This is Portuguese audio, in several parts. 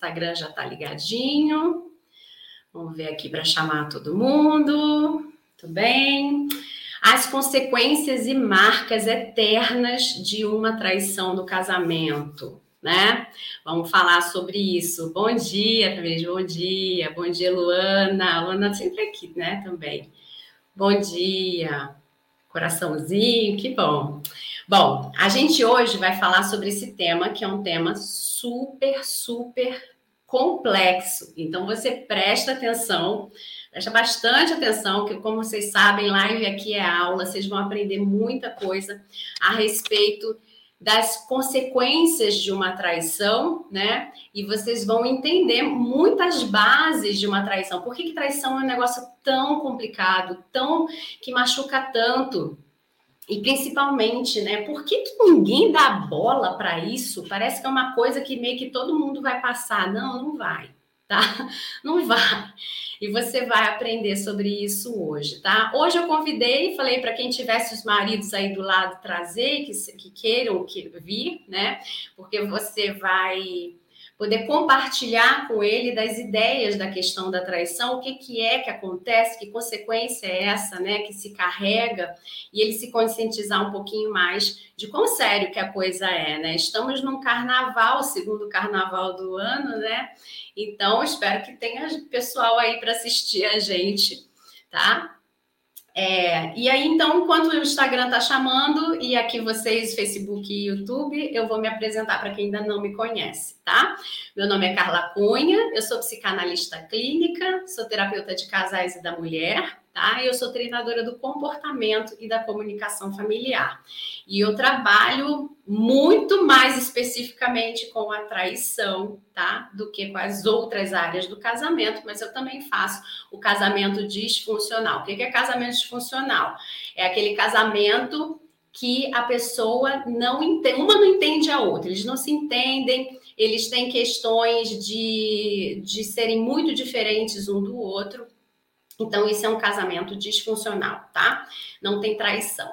Instagram já está ligadinho. Vamos ver aqui para chamar todo mundo. Tudo bem? As consequências e marcas eternas de uma traição no casamento, né? Vamos falar sobre isso. Bom dia, talvez. Bom dia. Bom dia, Luana. Luana sempre aqui, né? Também. Bom dia. Coraçãozinho, que bom. Bom, a gente hoje vai falar sobre esse tema, que é um tema super, super complexo. Então, você presta atenção, presta bastante atenção, que, como vocês sabem, live aqui é aula, vocês vão aprender muita coisa a respeito das consequências de uma traição, né? E vocês vão entender muitas bases de uma traição. Por que, que traição é um negócio tão complicado, tão que machuca tanto? E principalmente, né? Por que, que ninguém dá bola para isso? Parece que é uma coisa que meio que todo mundo vai passar. Não, não vai, tá? Não vai. E você vai aprender sobre isso hoje, tá? Hoje eu convidei, falei para quem tivesse os maridos aí do lado trazer, que, que queiram que vir, né? Porque você vai poder compartilhar com ele das ideias da questão da traição, o que, que é que acontece, que consequência é essa, né, que se carrega, e ele se conscientizar um pouquinho mais de quão sério que a coisa é, né? Estamos num carnaval, segundo carnaval do ano, né? Então, espero que tenha pessoal aí para assistir a gente, tá? É, e aí, então, enquanto o Instagram está chamando, e aqui vocês, Facebook e YouTube, eu vou me apresentar para quem ainda não me conhece, tá? Meu nome é Carla Cunha, eu sou psicanalista clínica, sou terapeuta de casais e da mulher, tá? Eu sou treinadora do comportamento e da comunicação familiar. E eu trabalho muito mais especificamente com a traição, tá? Do que com as outras áreas do casamento, mas eu também faço o casamento disfuncional. O que é casamento disfuncional? É aquele casamento que a pessoa não entende, uma não entende a outra, eles não se entendem, eles têm questões de, de serem muito diferentes um do outro, então, isso é um casamento disfuncional, tá? Não tem traição,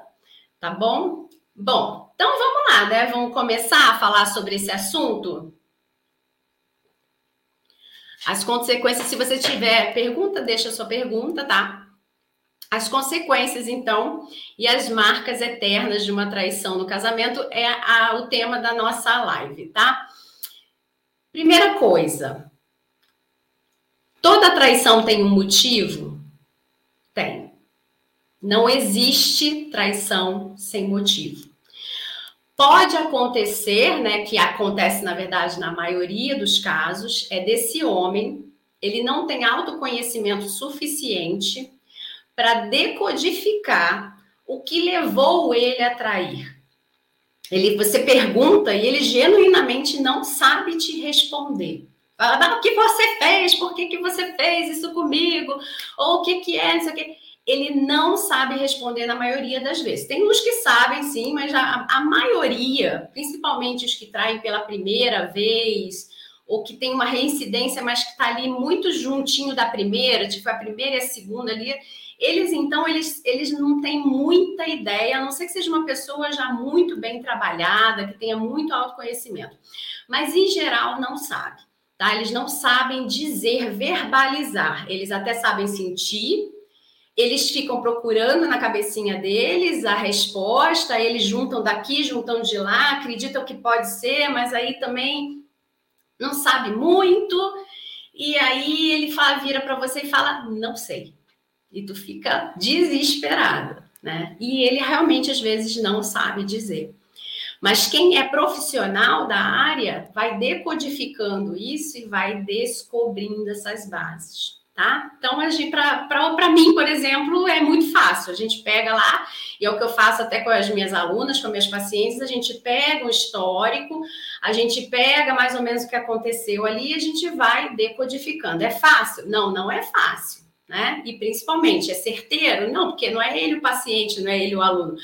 tá bom? Bom, então vamos lá, né? Vamos começar a falar sobre esse assunto? As consequências, se você tiver pergunta, deixa sua pergunta, tá? As consequências, então, e as marcas eternas de uma traição no casamento é a, o tema da nossa live, tá? Primeira coisa, toda traição tem um motivo? Tem. Não existe traição sem motivo. Pode acontecer, né, que acontece na verdade na maioria dos casos, é desse homem, ele não tem autoconhecimento suficiente para decodificar o que levou ele a trair. Ele, você pergunta e ele genuinamente não sabe te responder. Fala, o que você fez? Por que, que você fez isso comigo? Ou o que, que é isso aqui? Ele não sabe responder na maioria das vezes. Tem uns que sabem, sim, mas a, a maioria, principalmente os que traem pela primeira vez, ou que tem uma reincidência, mas que está ali muito juntinho da primeira, tipo a primeira e a segunda ali, eles então eles, eles não têm muita ideia, a não ser que seja uma pessoa já muito bem trabalhada, que tenha muito autoconhecimento. Mas em geral não sabe tá? Eles não sabem dizer, verbalizar. Eles até sabem sentir, eles ficam procurando na cabecinha deles a resposta, eles juntam daqui, juntam de lá, acreditam que pode ser, mas aí também não sabe muito. E aí ele fala, vira para você e fala, não sei. E tu fica desesperado, né? E ele realmente às vezes não sabe dizer. Mas quem é profissional da área vai decodificando isso e vai descobrindo essas bases. Tá? Então, para mim, por exemplo, é muito fácil. A gente pega lá, e é o que eu faço até com as minhas alunas, com as minhas pacientes, a gente pega um histórico, a gente pega mais ou menos o que aconteceu ali e a gente vai decodificando. É fácil? Não, não é fácil. Né? E principalmente, é certeiro? Não, porque não é ele o paciente, não é ele o aluno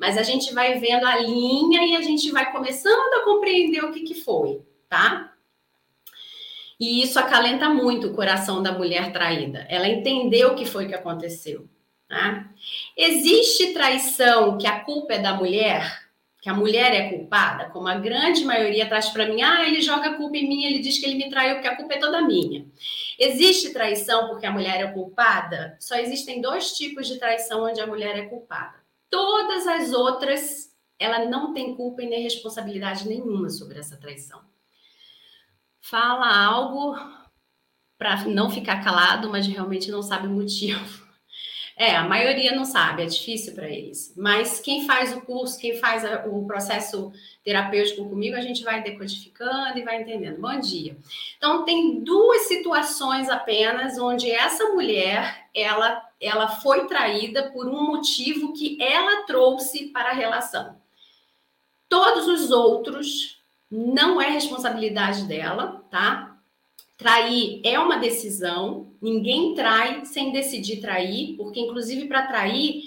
mas a gente vai vendo a linha e a gente vai começando a compreender o que, que foi, tá? E isso acalenta muito o coração da mulher traída. Ela entendeu o que foi que aconteceu. Tá? Existe traição que a culpa é da mulher? que a mulher é culpada, como a grande maioria traz para mim, ah, ele joga a culpa em mim, ele diz que ele me traiu porque a culpa é toda minha. Existe traição porque a mulher é culpada? Só existem dois tipos de traição onde a mulher é culpada. Todas as outras, ela não tem culpa e nem responsabilidade nenhuma sobre essa traição. Fala algo para não ficar calado, mas realmente não sabe o motivo. É, a maioria não sabe, é difícil para eles. Mas quem faz o curso, quem faz o processo terapêutico comigo, a gente vai decodificando e vai entendendo. Bom dia. Então, tem duas situações apenas onde essa mulher, ela, ela foi traída por um motivo que ela trouxe para a relação. Todos os outros não é responsabilidade dela, tá? Trair é uma decisão, ninguém trai sem decidir trair, porque, inclusive, para trair,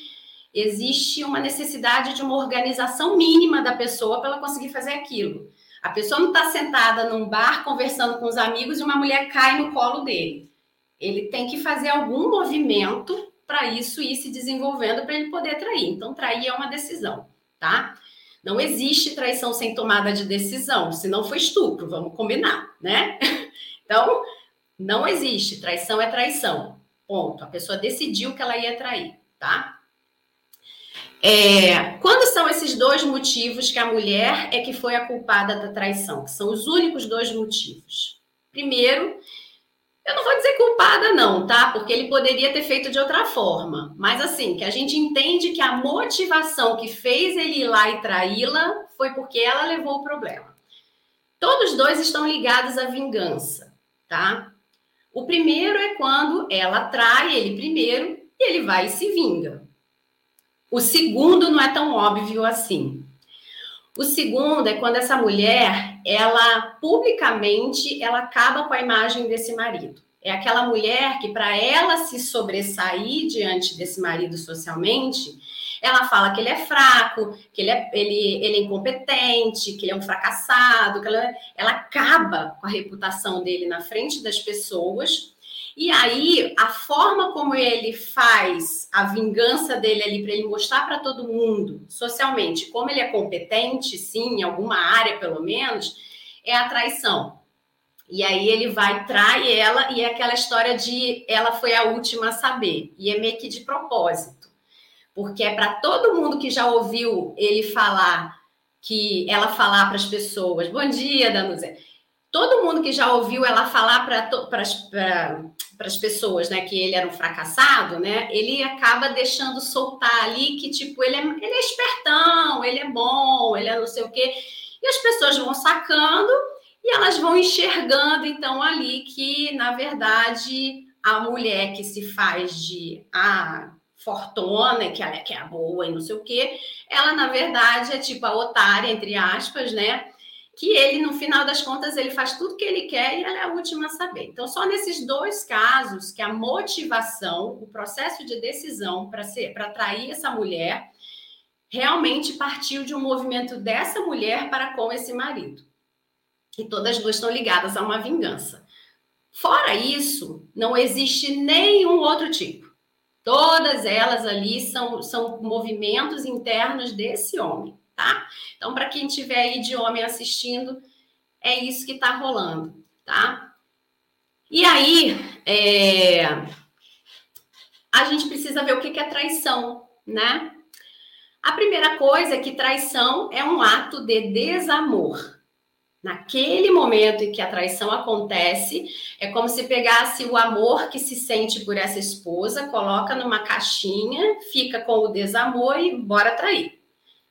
existe uma necessidade de uma organização mínima da pessoa para ela conseguir fazer aquilo. A pessoa não está sentada num bar conversando com os amigos e uma mulher cai no colo dele. Ele tem que fazer algum movimento para isso ir se desenvolvendo para ele poder trair. Então, trair é uma decisão, tá? Não existe traição sem tomada de decisão, se não foi estupro, vamos combinar, né? Então, não existe. Traição é traição. Ponto. A pessoa decidiu que ela ia trair, tá? É, quando são esses dois motivos que a mulher é que foi a culpada da traição? Que são os únicos dois motivos. Primeiro, eu não vou dizer culpada, não, tá? Porque ele poderia ter feito de outra forma. Mas assim, que a gente entende que a motivação que fez ele ir lá e traí-la foi porque ela levou o problema. Todos dois estão ligados à vingança tá? O primeiro é quando ela trai ele primeiro e ele vai e se vinga. O segundo não é tão óbvio assim. O segundo é quando essa mulher, ela publicamente, ela acaba com a imagem desse marido. É aquela mulher que para ela se sobressair diante desse marido socialmente, ela fala que ele é fraco, que ele é, ele, ele é incompetente, que ele é um fracassado, que ela, ela acaba com a reputação dele na frente das pessoas. E aí, a forma como ele faz a vingança dele ali para ele mostrar para todo mundo, socialmente, como ele é competente, sim, em alguma área pelo menos, é a traição. E aí ele vai, trai ela, e é aquela história de ela foi a última a saber. E é meio que de propósito porque é para todo mundo que já ouviu ele falar, que ela falar para as pessoas, bom dia, Danuzé. Todo mundo que já ouviu ela falar para as pessoas, né, que ele era um fracassado, né, ele acaba deixando soltar ali que, tipo, ele é, ele é espertão, ele é bom, ele é não sei o quê. E as pessoas vão sacando e elas vão enxergando, então, ali que, na verdade, a mulher que se faz de ah, fortuna, que ela é, que é a boa e não sei o quê, ela, na verdade, é tipo a otária, entre aspas, né? Que ele, no final das contas, ele faz tudo que ele quer e ela é a última a saber. Então, só nesses dois casos que a motivação, o processo de decisão para ser para atrair essa mulher realmente partiu de um movimento dessa mulher para com esse marido. E todas as duas estão ligadas a uma vingança. Fora isso, não existe nenhum outro tipo. Todas elas ali são, são movimentos internos desse homem, tá? Então, para quem tiver aí de homem assistindo, é isso que está rolando, tá? E aí, é... a gente precisa ver o que é traição, né? A primeira coisa é que traição é um ato de desamor. Naquele momento em que a traição acontece, é como se pegasse o amor que se sente por essa esposa, coloca numa caixinha, fica com o desamor e bora trair,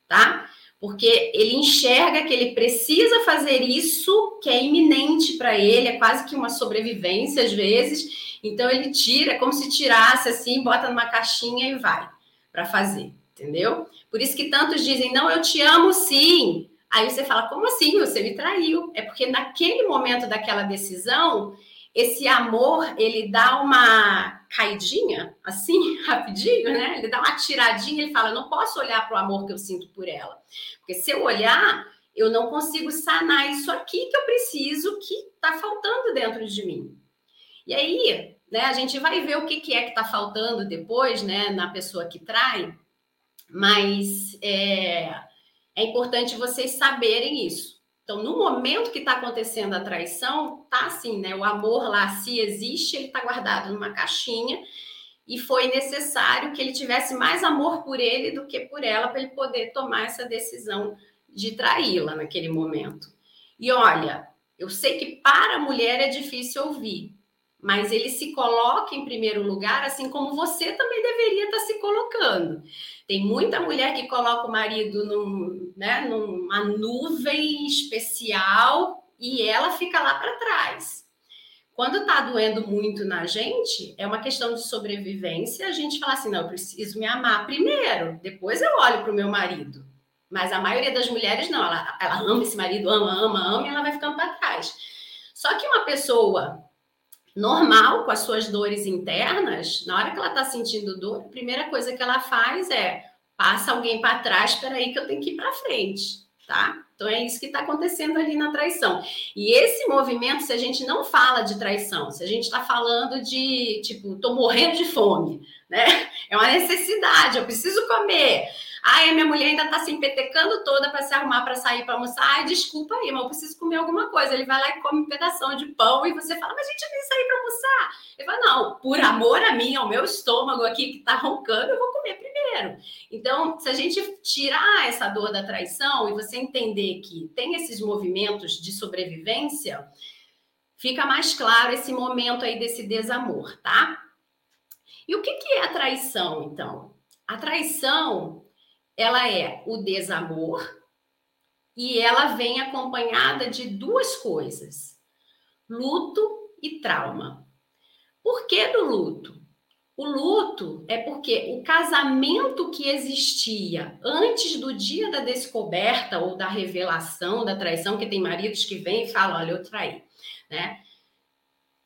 tá? Porque ele enxerga que ele precisa fazer isso, que é iminente para ele, é quase que uma sobrevivência às vezes. Então ele tira, é como se tirasse assim, bota numa caixinha e vai para fazer, entendeu? Por isso que tantos dizem: "Não, eu te amo sim". Aí você fala, como assim? Você me traiu. É porque naquele momento daquela decisão, esse amor, ele dá uma caidinha, assim, rapidinho, né? Ele dá uma tiradinha, ele fala, não posso olhar para o amor que eu sinto por ela. Porque se eu olhar, eu não consigo sanar isso aqui que eu preciso, que está faltando dentro de mim. E aí, né, a gente vai ver o que, que é que está faltando depois, né, na pessoa que trai, mas é, É importante vocês saberem isso. Então, no momento que está acontecendo a traição, tá assim, né? O amor lá, se existe, ele está guardado numa caixinha e foi necessário que ele tivesse mais amor por ele do que por ela para ele poder tomar essa decisão de traí-la naquele momento. E olha, eu sei que para a mulher é difícil ouvir, mas ele se coloca em primeiro lugar, assim como você também deveria estar se colocando. Tem muita mulher que coloca o marido num, né, numa nuvem especial e ela fica lá para trás. Quando está doendo muito na gente, é uma questão de sobrevivência. A gente fala assim: não, eu preciso me amar primeiro, depois eu olho para o meu marido. Mas a maioria das mulheres não, ela, ela ama esse marido, ama, ama, ama, e ela vai ficando para trás. Só que uma pessoa normal, com as suas dores internas, na hora que ela está sentindo dor, a primeira coisa que ela faz é passa alguém para trás, espera aí que eu tenho que ir para frente, tá? Então é isso que está acontecendo ali na traição. E esse movimento, se a gente não fala de traição, se a gente está falando de tipo, tô morrendo de fome, né? É uma necessidade, eu preciso comer. Ai, a minha mulher ainda tá se empetecando toda para se arrumar para sair para almoçar. Ai, desculpa aí, mas eu preciso comer alguma coisa. Ele vai lá e come um pedaço de pão e você fala, mas a gente nem sair para almoçar. Ele fala, não, por amor a mim, ao meu estômago aqui que tá roncando, eu vou comer primeiro. Então, se a gente tirar essa dor da traição e você entender que tem esses movimentos de sobrevivência, fica mais claro esse momento aí desse desamor, tá? E o que, que é a traição, então? A traição ela é o desamor e ela vem acompanhada de duas coisas: luto e trauma. Por que do luto? O luto é porque o casamento que existia antes do dia da descoberta ou da revelação da traição, que tem maridos que vêm e falam: Olha, eu traí, né?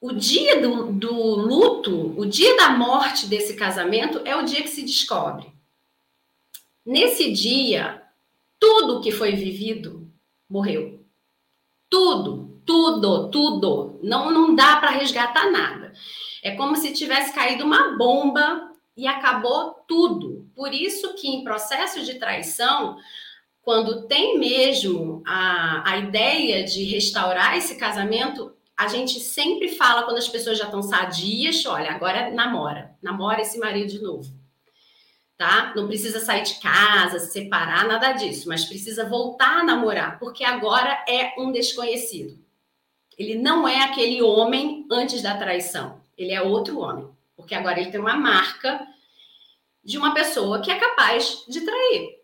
O dia do, do luto, o dia da morte desse casamento é o dia que se descobre. Nesse dia, tudo que foi vivido morreu. Tudo, tudo, tudo. Não, não dá para resgatar nada. É como se tivesse caído uma bomba e acabou tudo. Por isso que em processo de traição, quando tem mesmo a, a ideia de restaurar esse casamento, a gente sempre fala quando as pessoas já estão sadias, olha, agora namora, namora esse marido de novo tá? Não precisa sair de casa, se separar, nada disso, mas precisa voltar a namorar, porque agora é um desconhecido. Ele não é aquele homem antes da traição, ele é outro homem, porque agora ele tem uma marca de uma pessoa que é capaz de trair.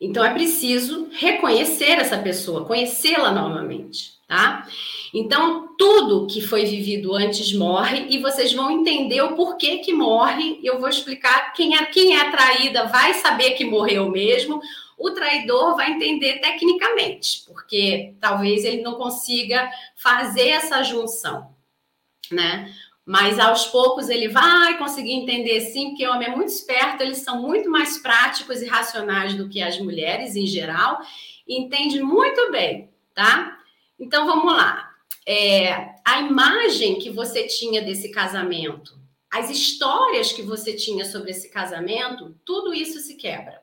Então é preciso reconhecer essa pessoa, conhecê-la novamente, tá? Então, tudo que foi vivido antes morre e vocês vão entender o porquê que morre. Eu vou explicar quem é quem é atraída vai saber que morreu mesmo. O traidor vai entender tecnicamente, porque talvez ele não consiga fazer essa junção, né? Mas aos poucos ele vai conseguir entender sim, porque o homem é muito esperto, eles são muito mais práticos e racionais do que as mulheres em geral, entende muito bem, tá? Então vamos lá é, a imagem que você tinha desse casamento, as histórias que você tinha sobre esse casamento, tudo isso se quebra.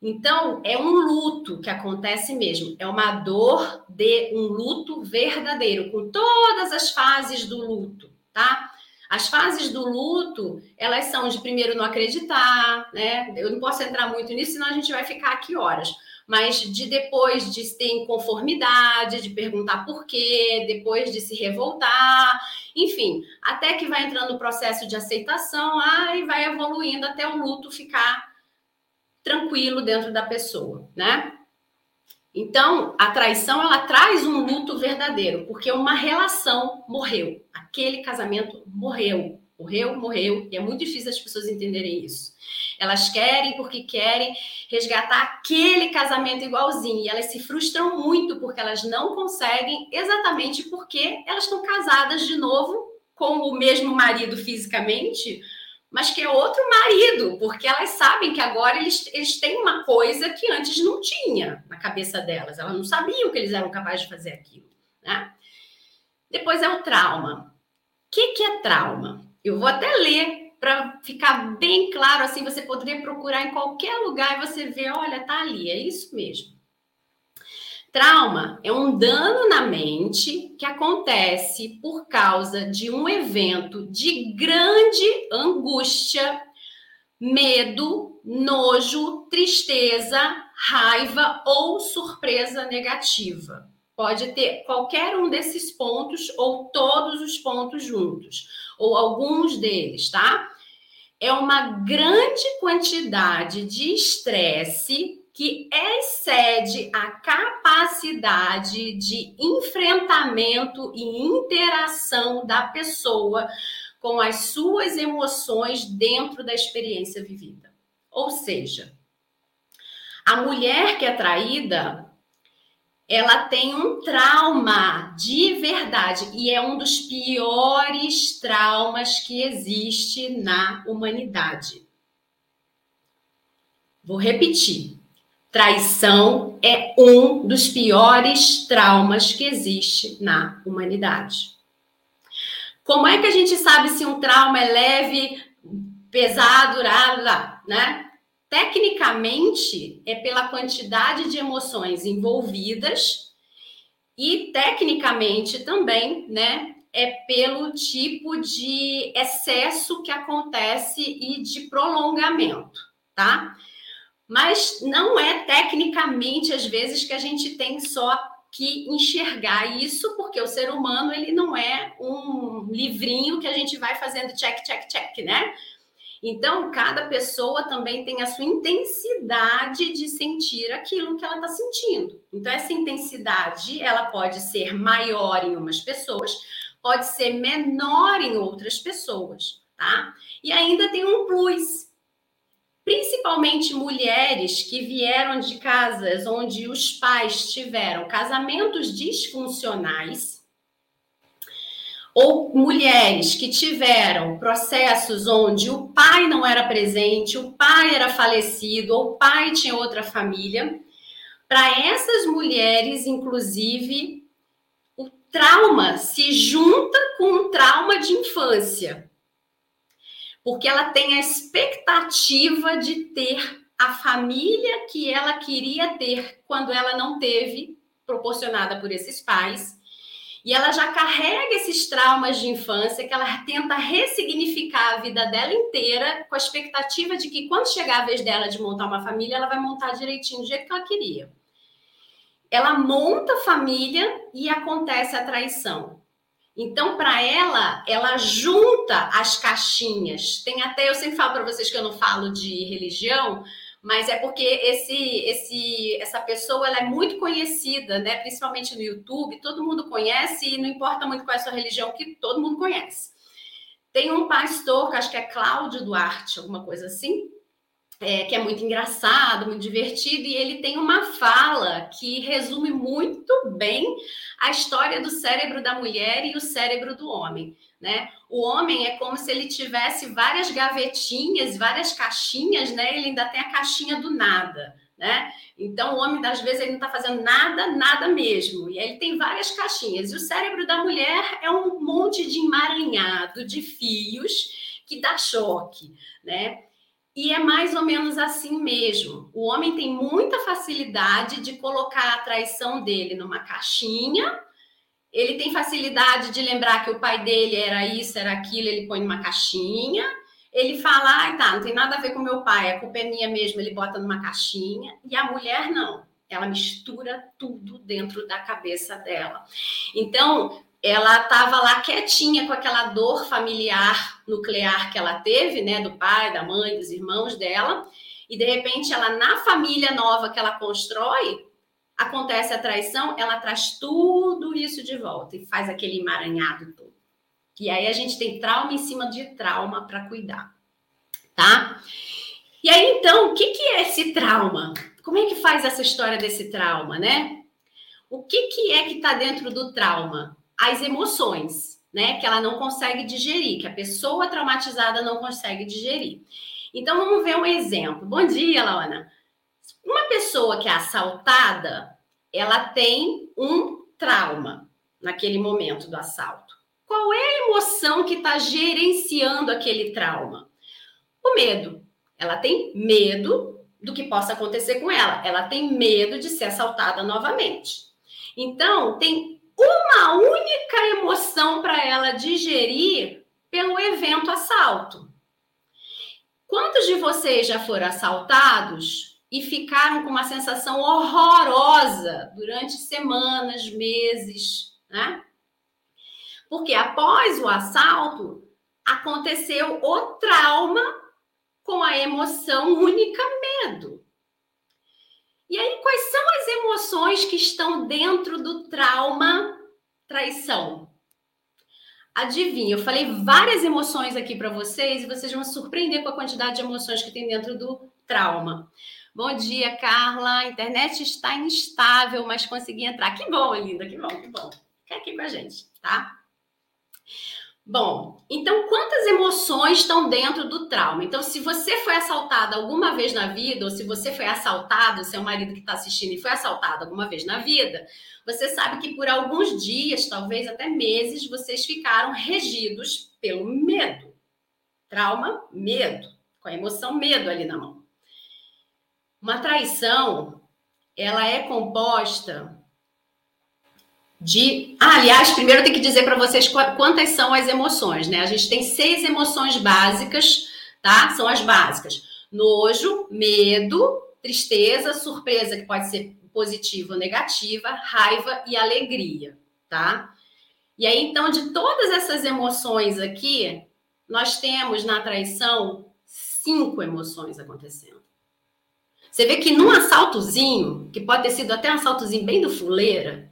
Então, é um luto que acontece mesmo, é uma dor de um luto verdadeiro, com todas as fases do luto, tá? As fases do luto, elas são de primeiro não acreditar, né? Eu não posso entrar muito nisso, senão a gente vai ficar aqui horas mas de depois de ter inconformidade, de perguntar por quê, depois de se revoltar, enfim, até que vai entrando no processo de aceitação, aí vai evoluindo até o luto ficar tranquilo dentro da pessoa, né? Então, a traição ela traz um luto verdadeiro, porque uma relação morreu, aquele casamento morreu, morreu, morreu, e é muito difícil as pessoas entenderem isso. Elas querem porque querem resgatar aquele casamento igualzinho. E elas se frustram muito porque elas não conseguem, exatamente porque elas estão casadas de novo com o mesmo marido fisicamente, mas que é outro marido, porque elas sabem que agora eles, eles têm uma coisa que antes não tinha na cabeça delas. Elas não sabiam que eles eram capazes de fazer aquilo. Né? Depois é o trauma. O que, que é trauma? Eu vou até ler para ficar bem claro, assim, você poderia procurar em qualquer lugar e você vê, olha, tá ali, é isso mesmo. Trauma é um dano na mente que acontece por causa de um evento de grande angústia, medo, nojo, tristeza, raiva ou surpresa negativa. Pode ter qualquer um desses pontos ou todos os pontos juntos, ou alguns deles, tá? É uma grande quantidade de estresse que excede a capacidade de enfrentamento e interação da pessoa com as suas emoções dentro da experiência vivida. Ou seja, a mulher que é traída, ela tem um trauma de verdade e é um dos piores traumas que existe na humanidade. Vou repetir. Traição é um dos piores traumas que existe na humanidade. Como é que a gente sabe se um trauma é leve, pesado, né? Tecnicamente, é pela quantidade de emoções envolvidas e tecnicamente também, né, é pelo tipo de excesso que acontece e de prolongamento, tá? Mas não é tecnicamente, às vezes, que a gente tem só que enxergar isso, porque o ser humano ele não é um livrinho que a gente vai fazendo check, check, check, né? Então, cada pessoa também tem a sua intensidade de sentir aquilo que ela está sentindo. Então, essa intensidade, ela pode ser maior em umas pessoas, pode ser menor em outras pessoas, tá? E ainda tem um plus, principalmente mulheres que vieram de casas onde os pais tiveram casamentos disfuncionais, ou mulheres que tiveram processos onde o pai não era presente, o pai era falecido, ou o pai tinha outra família. Para essas mulheres, inclusive, o trauma se junta com o trauma de infância porque ela tem a expectativa de ter a família que ela queria ter quando ela não teve, proporcionada por esses pais. E ela já carrega esses traumas de infância que ela tenta ressignificar a vida dela inteira com a expectativa de que quando chegar a vez dela de montar uma família, ela vai montar direitinho do jeito que ela queria. Ela monta família e acontece a traição. Então, para ela, ela junta as caixinhas. Tem até, eu sempre falo para vocês que eu não falo de religião, mas é porque esse, esse, essa pessoa ela é muito conhecida, né? Principalmente no YouTube, todo mundo conhece e não importa muito qual é a sua religião, que todo mundo conhece. Tem um pastor, que acho que é Cláudio Duarte, alguma coisa assim, é, que é muito engraçado, muito divertido, e ele tem uma fala que resume muito bem a história do cérebro da mulher e o cérebro do homem. Né? O homem é como se ele tivesse várias gavetinhas, várias caixinhas, né? Ele ainda tem a caixinha do nada, né? Então o homem, às vezes, ele não está fazendo nada, nada mesmo. E aí ele tem várias caixinhas. E o cérebro da mulher é um monte de emaranhado de fios que dá choque, né? E é mais ou menos assim mesmo. O homem tem muita facilidade de colocar a traição dele numa caixinha. Ele tem facilidade de lembrar que o pai dele era isso, era aquilo, ele põe numa caixinha. Ele fala, ah, tá, não tem nada a ver com meu pai, a culpa é minha mesmo, ele bota numa caixinha. E a mulher não. Ela mistura tudo dentro da cabeça dela. Então, ela estava lá quietinha com aquela dor familiar nuclear que ela teve, né, do pai, da mãe, dos irmãos dela, e de repente ela na família nova que ela constrói, acontece a traição, ela traz tudo isso de volta e faz aquele emaranhado todo. E aí a gente tem trauma em cima de trauma para cuidar, tá? E aí então, o que que é esse trauma? Como é que faz essa história desse trauma, né? O que que é que está dentro do trauma? as emoções, né? Que ela não consegue digerir, que a pessoa traumatizada não consegue digerir. Então vamos ver um exemplo. Bom dia, Laona. Uma pessoa que é assaltada, ela tem um trauma naquele momento do assalto. Qual é a emoção que está gerenciando aquele trauma? o medo. Ela tem medo do que possa acontecer com ela. Ela tem medo de ser assaltada novamente. Então, tem uma única emoção para ela digerir pelo evento assalto. Quantos de vocês já foram assaltados e ficaram com uma sensação horrorosa durante semanas, meses, né? Porque após o assalto aconteceu o trauma com a emoção única medo. E aí, quais são as emoções que estão dentro do trauma traição? Adivinha, eu falei várias emoções aqui para vocês e vocês vão surpreender com a quantidade de emoções que tem dentro do trauma. Bom dia, Carla. A internet está instável, mas consegui entrar. Que bom, linda, que bom, que bom. Fica aqui com a gente, tá? Bom, então quantas emoções estão dentro do trauma? Então, se você foi assaltada alguma vez na vida, ou se você foi assaltado, seu marido que está assistindo e foi assaltado alguma vez na vida, você sabe que por alguns dias, talvez até meses, vocês ficaram regidos pelo medo. Trauma, medo, com a emoção medo ali na mão. Uma traição, ela é composta de. Ah, aliás, primeiro eu tenho que dizer para vocês quantas são as emoções, né? A gente tem seis emoções básicas, tá? São as básicas: nojo, medo, tristeza, surpresa, que pode ser positiva ou negativa, raiva e alegria, tá? E aí, então, de todas essas emoções aqui, nós temos na traição cinco emoções acontecendo. Você vê que num assaltozinho, que pode ter sido até um assaltozinho bem do fuleira,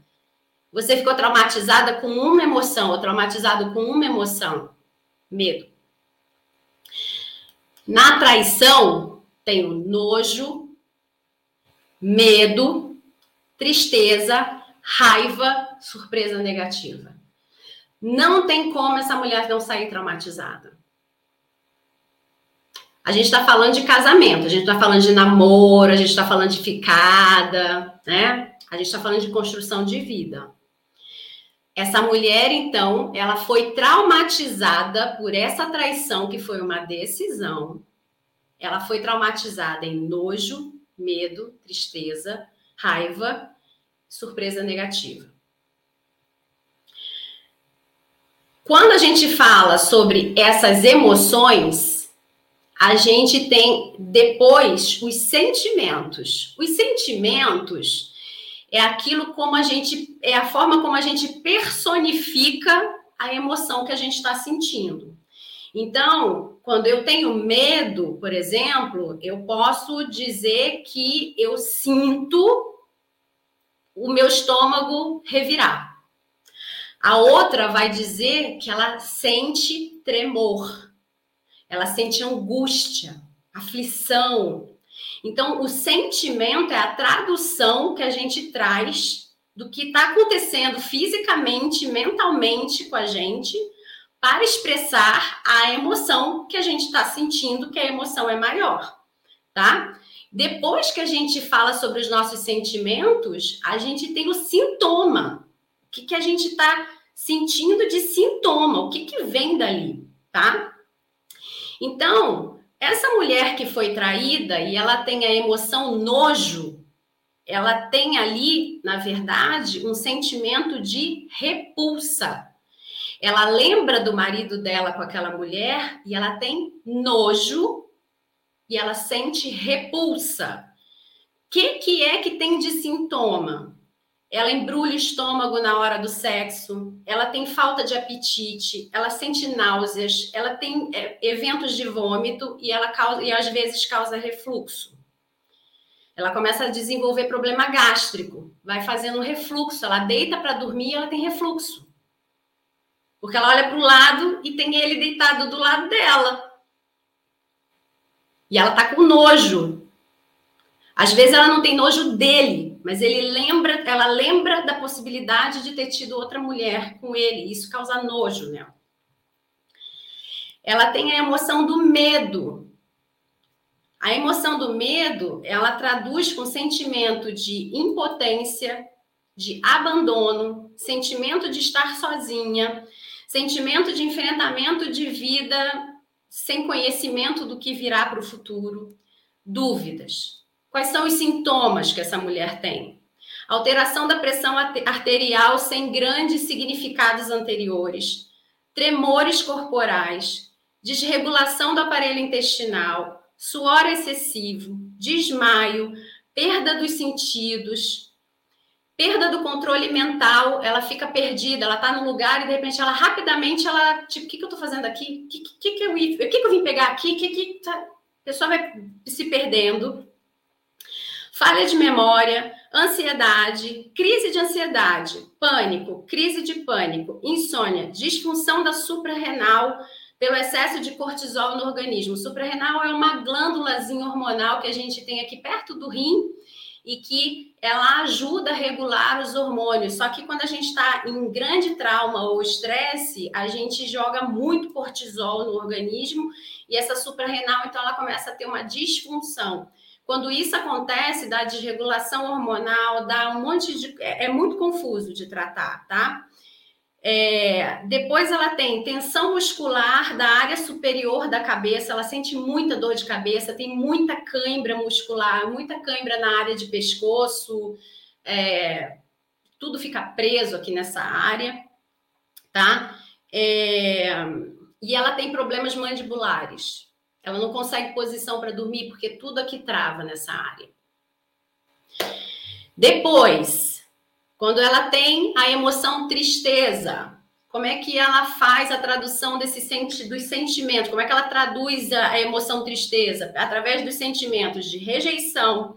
você ficou traumatizada com uma emoção, ou traumatizado com uma emoção. Medo. Na traição, tem o nojo, medo, tristeza, raiva, surpresa negativa. Não tem como essa mulher não sair traumatizada. A gente está falando de casamento, a gente está falando de namoro, a gente está falando de ficada, né? A gente está falando de construção de vida. Essa mulher, então, ela foi traumatizada por essa traição, que foi uma decisão. Ela foi traumatizada em nojo, medo, tristeza, raiva, surpresa negativa. Quando a gente fala sobre essas emoções, a gente tem depois os sentimentos. Os sentimentos é aquilo como a gente, é a forma como a gente personifica a emoção que a gente está sentindo. Então, quando eu tenho medo, por exemplo, eu posso dizer que eu sinto o meu estômago revirar. A outra vai dizer que ela sente tremor, ela sente angústia, aflição, então, o sentimento é a tradução que a gente traz do que está acontecendo fisicamente, mentalmente com a gente, para expressar a emoção que a gente está sentindo, que a emoção é maior, tá? Depois que a gente fala sobre os nossos sentimentos, a gente tem o sintoma. O que, que a gente está sentindo de sintoma? O que, que vem dali, tá? Então, essa mulher que foi traída e ela tem a emoção nojo, ela tem ali, na verdade, um sentimento de repulsa. Ela lembra do marido dela com aquela mulher e ela tem nojo e ela sente repulsa. O que, que é que tem de sintoma? Ela embrulha o estômago na hora do sexo, ela tem falta de apetite, ela sente náuseas, ela tem é, eventos de vômito e ela causa, e às vezes causa refluxo. Ela começa a desenvolver problema gástrico, vai fazendo um refluxo, ela deita para dormir e ela tem refluxo. Porque ela olha para o lado e tem ele deitado do lado dela. E ela tá com nojo. Às vezes ela não tem nojo dele, mas ele lembra, ela lembra da possibilidade de ter tido outra mulher com ele, isso causa nojo nela. Ela tem a emoção do medo. A emoção do medo, ela traduz com sentimento de impotência, de abandono, sentimento de estar sozinha, sentimento de enfrentamento de vida sem conhecimento do que virá para o futuro, dúvidas. Quais são os sintomas que essa mulher tem? Alteração da pressão arterial sem grandes significados anteriores, tremores corporais, desregulação do aparelho intestinal, suor excessivo, desmaio, perda dos sentidos, perda do controle mental, ela fica perdida, ela está no lugar e de repente ela rapidamente ela, tipo, o que, que eu estou fazendo aqui? O que, que, que, eu, que, que eu vim pegar aqui? Que, que, tá? A pessoa vai se perdendo. Falha de memória, ansiedade, crise de ansiedade, pânico, crise de pânico, insônia, disfunção da suprarrenal pelo excesso de cortisol no organismo. Suprarrenal é uma glândulazinha hormonal que a gente tem aqui perto do rim e que ela ajuda a regular os hormônios. Só que quando a gente está em grande trauma ou estresse, a gente joga muito cortisol no organismo e essa suprarrenal, então, ela começa a ter uma disfunção. Quando isso acontece, dá desregulação hormonal, dá um monte de. É, é muito confuso de tratar, tá? É, depois ela tem tensão muscular da área superior da cabeça, ela sente muita dor de cabeça, tem muita cãibra muscular, muita cãibra na área de pescoço, é, tudo fica preso aqui nessa área, tá? É, e ela tem problemas mandibulares, ela não consegue posição para dormir porque tudo aqui trava nessa área. Depois, quando ela tem a emoção tristeza, como é que ela faz a tradução desse senti dos sentimentos? Como é que ela traduz a, emoção tristeza? Através dos sentimentos de rejeição,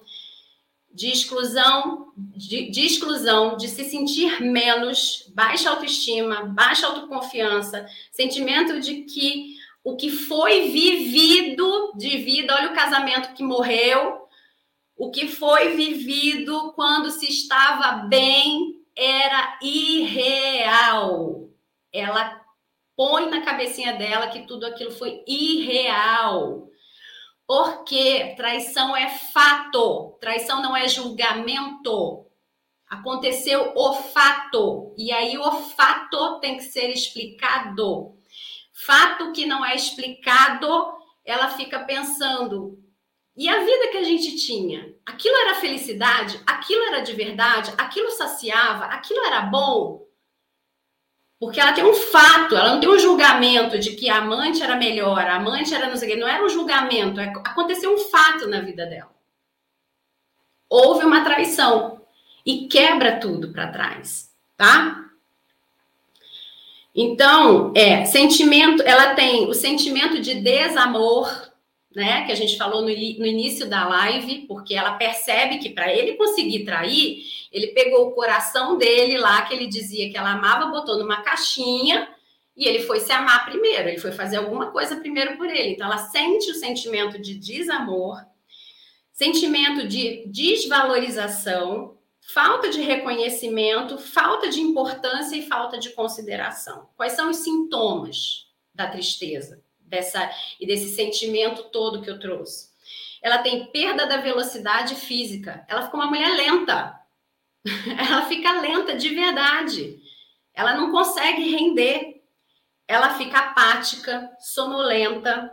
de exclusão, de, de, exclusão, de se sentir menos, baixa autoestima, baixa autoconfiança, sentimento de que o que foi vivido de vida, olha o casamento que morreu, o que foi vivido quando se estava bem era irreal. Ela põe na cabecinha dela que tudo aquilo foi irreal. Porque traição é fato, traição não é julgamento. Aconteceu o fato, e aí o fato tem que ser explicado. Fato que não é explicado, ela fica pensando: e a vida que a gente tinha, aquilo era felicidade, aquilo era de verdade, aquilo saciava, aquilo era bom. Porque ela tem um fato, ela não tem um julgamento de que a amante era melhor, a amante era não sei o quê, não era um julgamento, é, aconteceu um fato na vida dela. Houve uma traição e quebra tudo para trás, tá? Então, é, sentimento, ela tem o sentimento de desamor, né, que a gente falou no, no início da live, porque ela percebe que para ele conseguir trair, ele pegou o coração dele lá, que ele dizia que ela amava, botou numa caixinha e ele foi se amar primeiro, ele foi fazer alguma coisa primeiro por ele. Então, ela sente o sentimento de desamor, sentimento de desvalorização, falta de reconhecimento, falta de importância e falta de consideração. Quais são os sintomas da tristeza? dessa e desse sentimento todo que eu trouxe. Ela tem perda da velocidade física. Ela fica uma mulher lenta. Ela fica lenta de verdade. Ela não consegue render. Ela fica apática, sonolenta.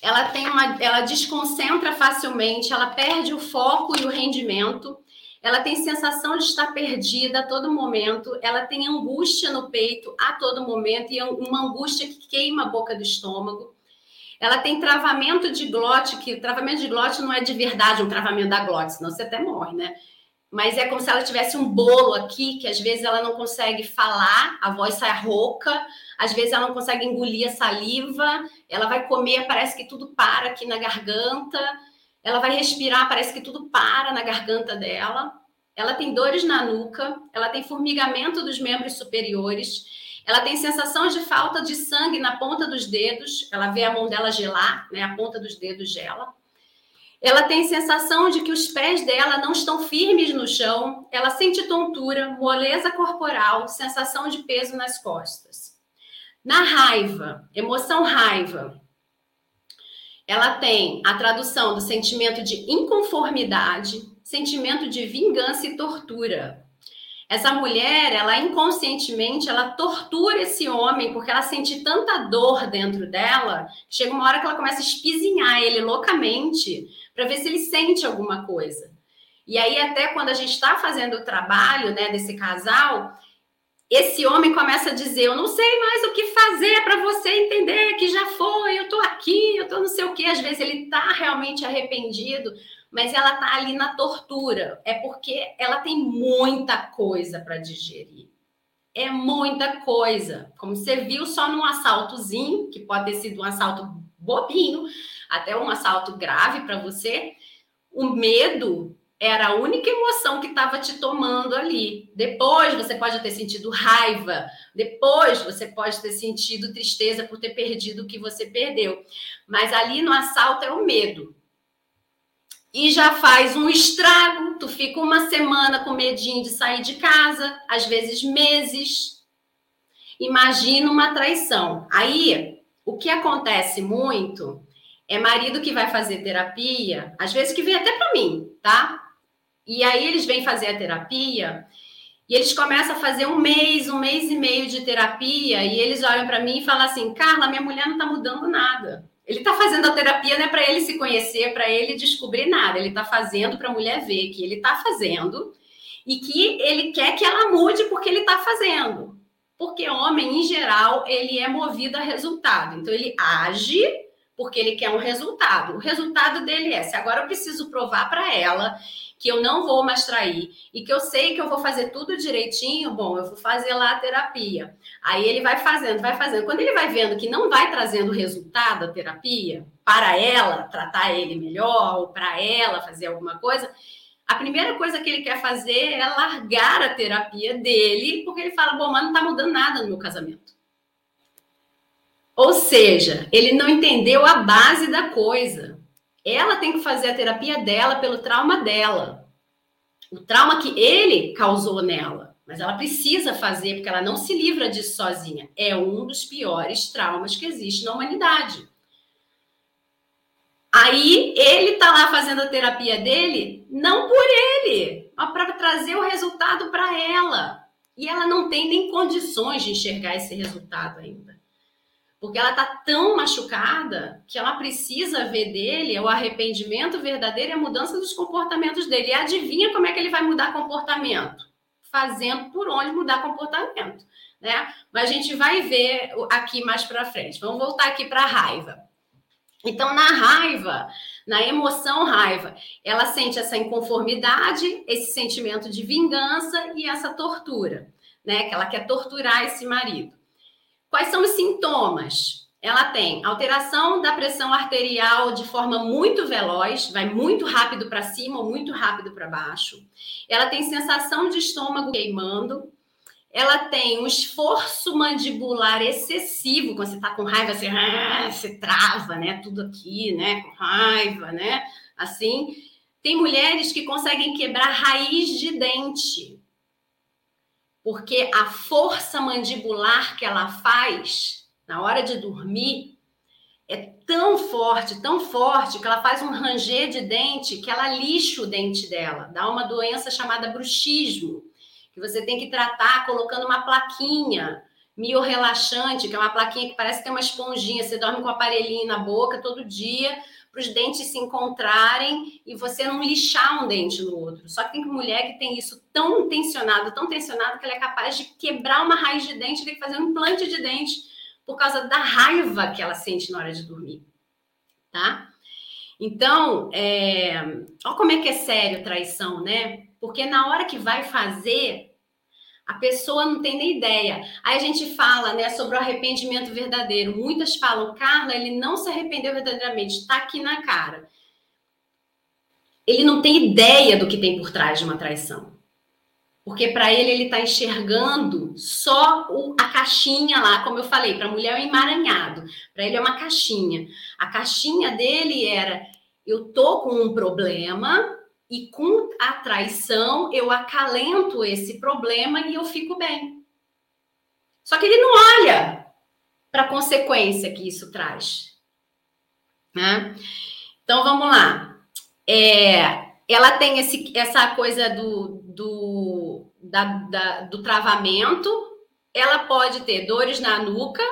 Ela tem uma, ela desconcentra facilmente, ela perde o foco e o rendimento ela tem sensação de estar perdida a todo momento, ela tem angústia no peito a todo momento, e uma angústia que queima a boca do estômago. Ela tem travamento de glote, que travamento de glote não é de verdade um travamento da glote, senão você até morre, né? Mas é como se ela tivesse um bolo aqui, que às vezes ela não consegue falar, a voz sai rouca, às vezes ela não consegue engolir a saliva, ela vai comer, parece que tudo para aqui na garganta ela vai respirar, parece que tudo para na garganta dela. Ela tem dores na nuca, ela tem formigamento dos membros superiores, ela tem sensação de falta de sangue na ponta dos dedos, ela vê a mão dela gelar, né? A ponta dos dedos gela. Ela tem sensação de que os pés dela não estão firmes no chão, ela sente tontura, moleza corporal, sensação de peso nas costas. Na raiva, emoção raiva, ela tem a tradução do sentimento de inconformidade, sentimento de vingança e tortura. essa mulher, ela inconscientemente, ela tortura esse homem porque ela sente tanta dor dentro dela, chega uma hora que ela começa a espizinhar ele loucamente para ver se ele sente alguma coisa. E aí até quando a gente está fazendo o trabalho, né, desse casal, esse homem começa a dizer: Eu não sei mais o que fazer para você entender que já foi, eu estou aqui, eu estou não sei o que. Às vezes ele está realmente arrependido, mas ela está ali na tortura. É porque ela tem muita coisa para digerir. É muita coisa. Como você viu só num assaltozinho, que pode ter sido um assalto bobinho, até um assalto grave para você, o medo era a única emoção que estava te tomando ali. Depois você pode ter sentido raiva, depois você pode ter sentido tristeza por ter perdido o que você perdeu. Mas ali no assalto é o medo e já faz um estrago. Tu fica uma semana com medinho de sair de casa, às vezes meses. Imagina uma traição. Aí, o que acontece muito é marido que vai fazer terapia, às vezes que vem até para mim, tá? E aí eles vêm fazer a terapia e eles começam a fazer um mês, um mês e meio de terapia e eles olham para mim e falam assim: Carla, minha mulher não tá mudando nada. Ele está fazendo a terapia não é para ele se conhecer, para ele descobrir nada. Ele está fazendo para a mulher ver que ele está fazendo e que ele quer que ela mude porque ele está fazendo. Porque homem, em geral, ele é movido a resultado. Então, ele age porque ele quer um resultado. O resultado dele é: se agora eu preciso provar para ela que eu não vou mais trair e que eu sei que eu vou fazer tudo direitinho, bom, eu vou fazer lá a terapia. Aí ele vai fazendo, vai fazendo. Quando ele vai vendo que não vai trazendo resultado a terapia para ela tratar ele melhor ou para ela fazer alguma coisa, a primeira coisa que ele quer fazer é largar a terapia dele, porque ele fala: bom, mas não está mudando nada no meu casamento. Ou seja, ele não entendeu a base da coisa. Ela tem que fazer a terapia dela pelo trauma dela. O trauma que ele causou nela. Mas ela precisa fazer, porque ela não se livra disso sozinha. É um dos piores traumas que existe na humanidade. Aí ele tá lá fazendo a terapia dele, não por ele, mas para trazer o resultado para ela. E ela não tem nem condições de enxergar esse resultado ainda. Porque ela está tão machucada que ela precisa ver dele o arrependimento verdadeiro e a mudança dos comportamentos dele. E adivinha como é que ele vai mudar comportamento? Fazendo por onde mudar comportamento, né? Mas a gente vai ver aqui mais para frente. Vamos voltar aqui para a raiva. Então, na raiva, na emoção raiva, ela sente essa inconformidade, esse sentimento de vingança e essa tortura, né? Que ela quer torturar esse marido. Quais são os sintomas? Ela tem alteração da pressão arterial de forma muito veloz, vai muito rápido para cima ou muito rápido para baixo. Ela tem sensação de estômago queimando. Ela tem um esforço mandibular excessivo, quando você está com raiva, você, ah, você trava, né? Tudo aqui, né? Com raiva, né? Assim. Tem mulheres que conseguem quebrar raiz de dente porque a força mandibular que ela faz na hora de dormir é tão forte, tão forte, que ela faz um ranger de dente que ela lixa o dente dela, dá uma doença chamada bruxismo, que você tem que tratar colocando uma plaquinha miorrelaxante, que é uma plaquinha que parece ter uma esponjinha, você dorme com um aparelhinho na boca todo dia, para os dentes se encontrarem e você não lixar um dente no outro. Só que tem mulher que tem isso tão tensionado, tão tensionado, que ela é capaz de quebrar uma raiz de dente, tem que fazer um implante de dente por causa da raiva que ela sente na hora de dormir, tá? Então, é... olha como é que é sério traição, né? Porque na hora que vai fazer, a pessoa não tem nem ideia. Aí a gente fala né, sobre o arrependimento verdadeiro. Muitas falam, Carla, ele não se arrependeu verdadeiramente, está aqui na cara. Ele não tem ideia do que tem por trás de uma traição. Porque para ele, ele está enxergando só o, a caixinha lá, como eu falei, para a mulher é um emaranhado. Para ele é uma caixinha. A caixinha dele era: eu tô com um problema, e com a traição, eu acalento esse problema e eu fico bem. Só que ele não olha para a consequência que isso traz. Né? Então vamos lá. É, ela tem esse, essa coisa do, do, da, da, do travamento, ela pode ter dores na nuca,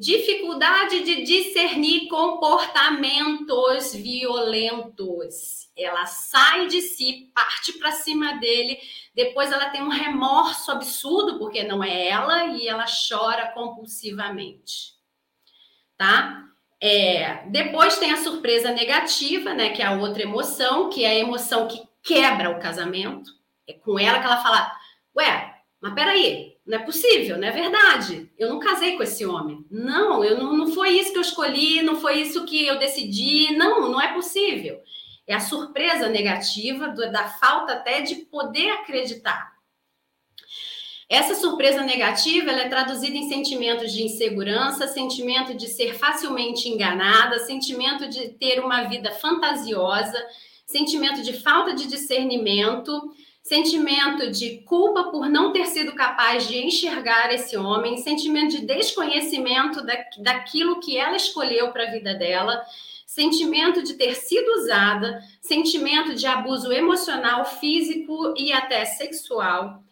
dificuldade de discernir comportamentos violentos. Ela sai de si, parte para cima dele, depois ela tem um remorso absurdo, porque não é ela, e ela chora compulsivamente. Tá? É, depois tem a surpresa negativa, né? Que é a outra emoção, que é a emoção que quebra o casamento. É com ela que ela fala: Ué, mas peraí, não é possível, não é verdade. Eu não casei com esse homem. Não, eu não, não foi isso que eu escolhi, não foi isso que eu decidi. Não, não é possível. É a surpresa negativa do, da falta até de poder acreditar. Essa surpresa negativa é traduzida em sentimentos de insegurança, sentimento de ser facilmente enganada, sentimento de ter uma vida fantasiosa, sentimento de falta de discernimento, sentimento de culpa por não ter sido capaz de enxergar esse homem, sentimento de desconhecimento da, daquilo que ela escolheu para a vida dela, sentimento de ter sido usada, sentimento de abuso emocional, físico e até sexual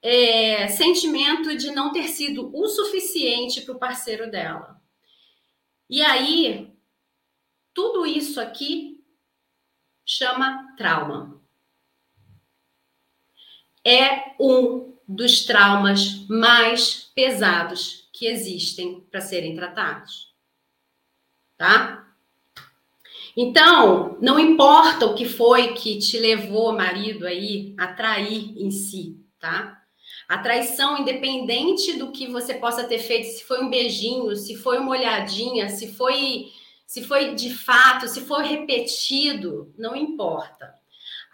é, sentimento de não ter sido o suficiente para o parceiro dela. E aí, tudo isso aqui chama trauma. É um dos traumas mais pesados que existem para serem tratados. Tá? Então, não importa o que foi que te levou, marido, aí a trair em si, tá? A traição, independente do que você possa ter feito, se foi um beijinho, se foi uma olhadinha, se foi, se foi de fato, se foi repetido, não importa.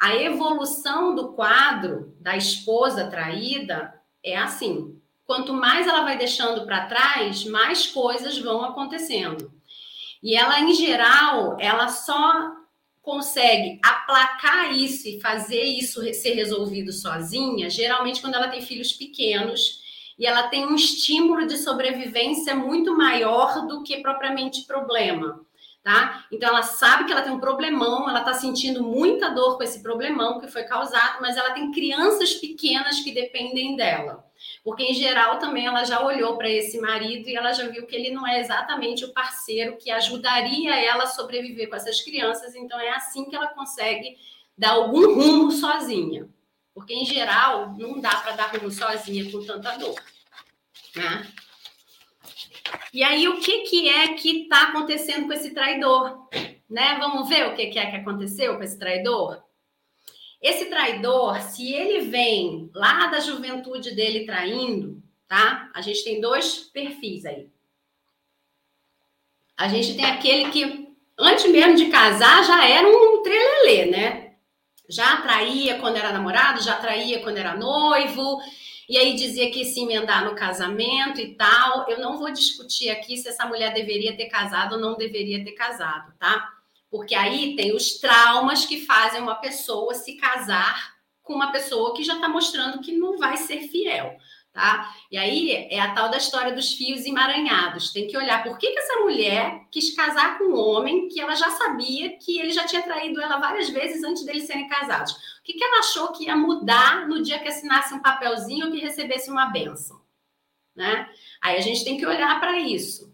A evolução do quadro da esposa traída é assim: quanto mais ela vai deixando para trás, mais coisas vão acontecendo. E ela, em geral, ela só consegue aplacar isso e fazer isso ser resolvido sozinha, geralmente quando ela tem filhos pequenos e ela tem um estímulo de sobrevivência muito maior do que propriamente problema, tá? Então ela sabe que ela tem um problemão, ela tá sentindo muita dor com esse problemão que foi causado, mas ela tem crianças pequenas que dependem dela. Porque, em geral, também ela já olhou para esse marido e ela já viu que ele não é exatamente o parceiro que ajudaria ela a sobreviver com essas crianças. Então, é assim que ela consegue dar algum rumo sozinha. Porque, em geral, não dá para dar rumo sozinha com tanta dor. Né? E aí, o que, que é que está acontecendo com esse traidor? Né? Vamos ver o que, que é que aconteceu com esse traidor? Esse traidor, se ele vem lá da juventude dele traindo, tá? A gente tem dois perfis aí. A gente tem aquele que, antes mesmo de casar, já era um trelelê, né? Já traía quando era namorado, já traía quando era noivo, e aí dizia que se emendar no casamento e tal. Eu não vou discutir aqui se essa mulher deveria ter casado ou não deveria ter casado, tá? Porque aí tem os traumas que fazem uma pessoa se casar com uma pessoa que já está mostrando que não vai ser fiel, tá? E aí é a tal da história dos fios emaranhados. Tem que olhar por que, que essa mulher quis casar com um homem que ela já sabia que ele já tinha traído ela várias vezes antes deles serem casados. O que, que ela achou que ia mudar no dia que assinasse um papelzinho ou que recebesse uma benção? Né? Aí a gente tem que olhar para isso.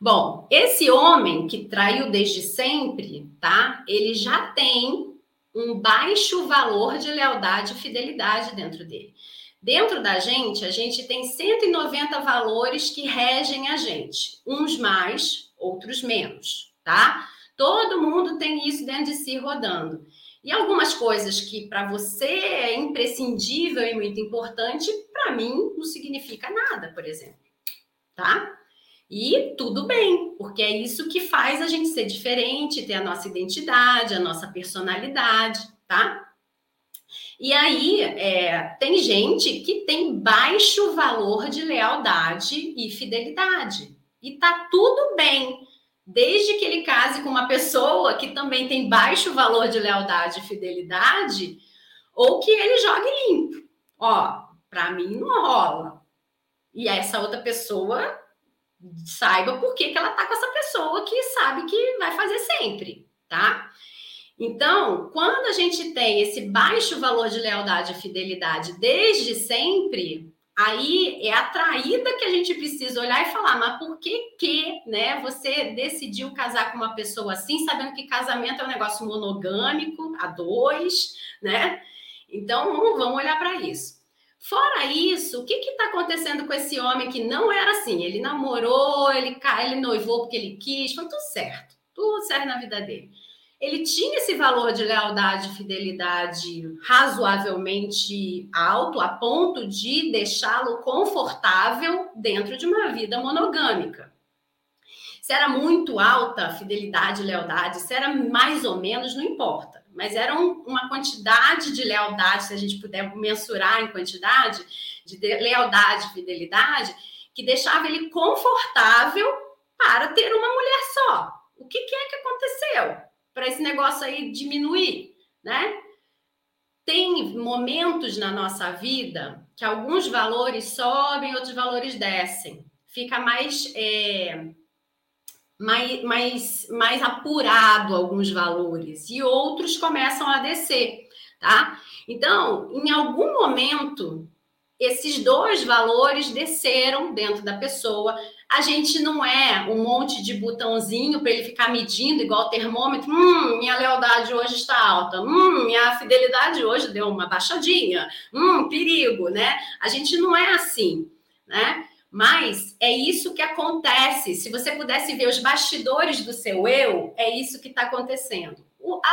Bom, esse homem que traiu desde sempre, tá? Ele já tem um baixo valor de lealdade e fidelidade dentro dele. Dentro da gente, a gente tem 190 valores que regem a gente, uns mais, outros menos, tá? Todo mundo tem isso dentro de si rodando. E algumas coisas que para você é imprescindível e muito importante, para mim não significa nada, por exemplo, tá? E tudo bem, porque é isso que faz a gente ser diferente, ter a nossa identidade, a nossa personalidade, tá? E aí, é, tem gente que tem baixo valor de lealdade e fidelidade. E tá tudo bem, desde que ele case com uma pessoa que também tem baixo valor de lealdade e fidelidade, ou que ele jogue limpo. Ó, para mim não rola. E essa outra pessoa saiba por que, que ela tá com essa pessoa que sabe que vai fazer sempre, tá? Então, quando a gente tem esse baixo valor de lealdade e fidelidade desde sempre, aí é a traída que a gente precisa olhar e falar, mas por que que, né, você decidiu casar com uma pessoa assim, sabendo que casamento é um negócio monogâmico, a dois, né? Então, vamos olhar para isso. Fora isso, o que está acontecendo com esse homem que não era assim? Ele namorou, ele, ele noivou porque ele quis, foi tudo certo, tudo certo na vida dele ele tinha esse valor de lealdade e fidelidade razoavelmente alto, a ponto de deixá-lo confortável dentro de uma vida monogâmica. Se era muito alta a fidelidade e lealdade, se era mais ou menos, não importa. Mas era um, uma quantidade de lealdade, se a gente puder mensurar em quantidade, de lealdade e fidelidade, que deixava ele confortável para ter uma mulher só. O que, que é que aconteceu? Para esse negócio aí diminuir, né? Tem momentos na nossa vida que alguns valores sobem, outros valores descem. Fica mais, é, mais, mais, mais apurado alguns valores e outros começam a descer, tá? Então, em algum momento, esses dois valores desceram dentro da pessoa. A gente não é um monte de botãozinho para ele ficar medindo igual termômetro. Hum, minha lealdade hoje está alta. Hum, minha fidelidade hoje deu uma baixadinha. Hum, perigo, né? A gente não é assim, né? Mas é isso que acontece. Se você pudesse ver os bastidores do seu eu, é isso que está acontecendo.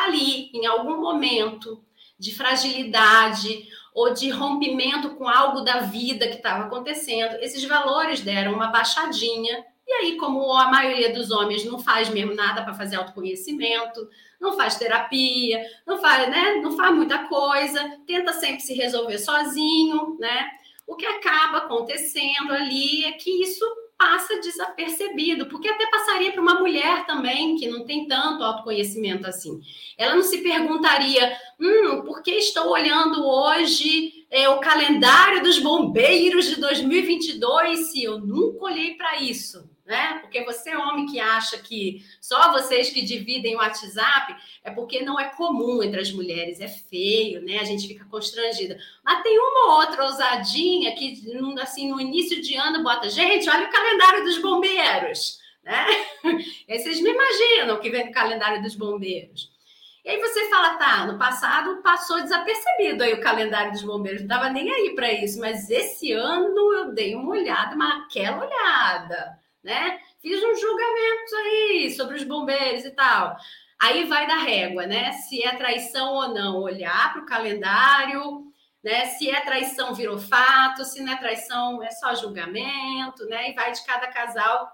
Ali, em algum momento de fragilidade ou de rompimento com algo da vida que estava acontecendo, esses valores deram uma baixadinha. E aí, como a maioria dos homens não faz mesmo nada para fazer autoconhecimento, não faz terapia, não faz, né, não faz muita coisa, tenta sempre se resolver sozinho, né? O que acaba acontecendo ali é que isso passa desapercebido, porque até passaria para uma mulher também que não tem tanto autoconhecimento assim. Ela não se perguntaria, hum, por que estou olhando hoje é, o calendário dos bombeiros de 2022 se eu nunca olhei para isso? né? Porque você, homem, que acha que só vocês que dividem o WhatsApp, é porque não é comum entre as mulheres, é feio, né? A gente fica constrangida. Mas tem uma ou outra ousadinha que, assim, no início de ano, bota, gente, olha o calendário dos bombeiros, né? E aí vocês me imaginam que vem no calendário dos bombeiros. E aí você fala, tá, no passado passou desapercebido aí o calendário dos bombeiros, não estava nem aí para isso, mas esse ano eu dei uma olhada, mas aquela olhada né? Fiz uns julgamentos aí sobre os bombeiros e tal. Aí vai da régua, né? Se é traição ou não, olhar para o calendário, né? Se é traição, virou fato, se não é traição, é só julgamento, né? E vai de cada casal.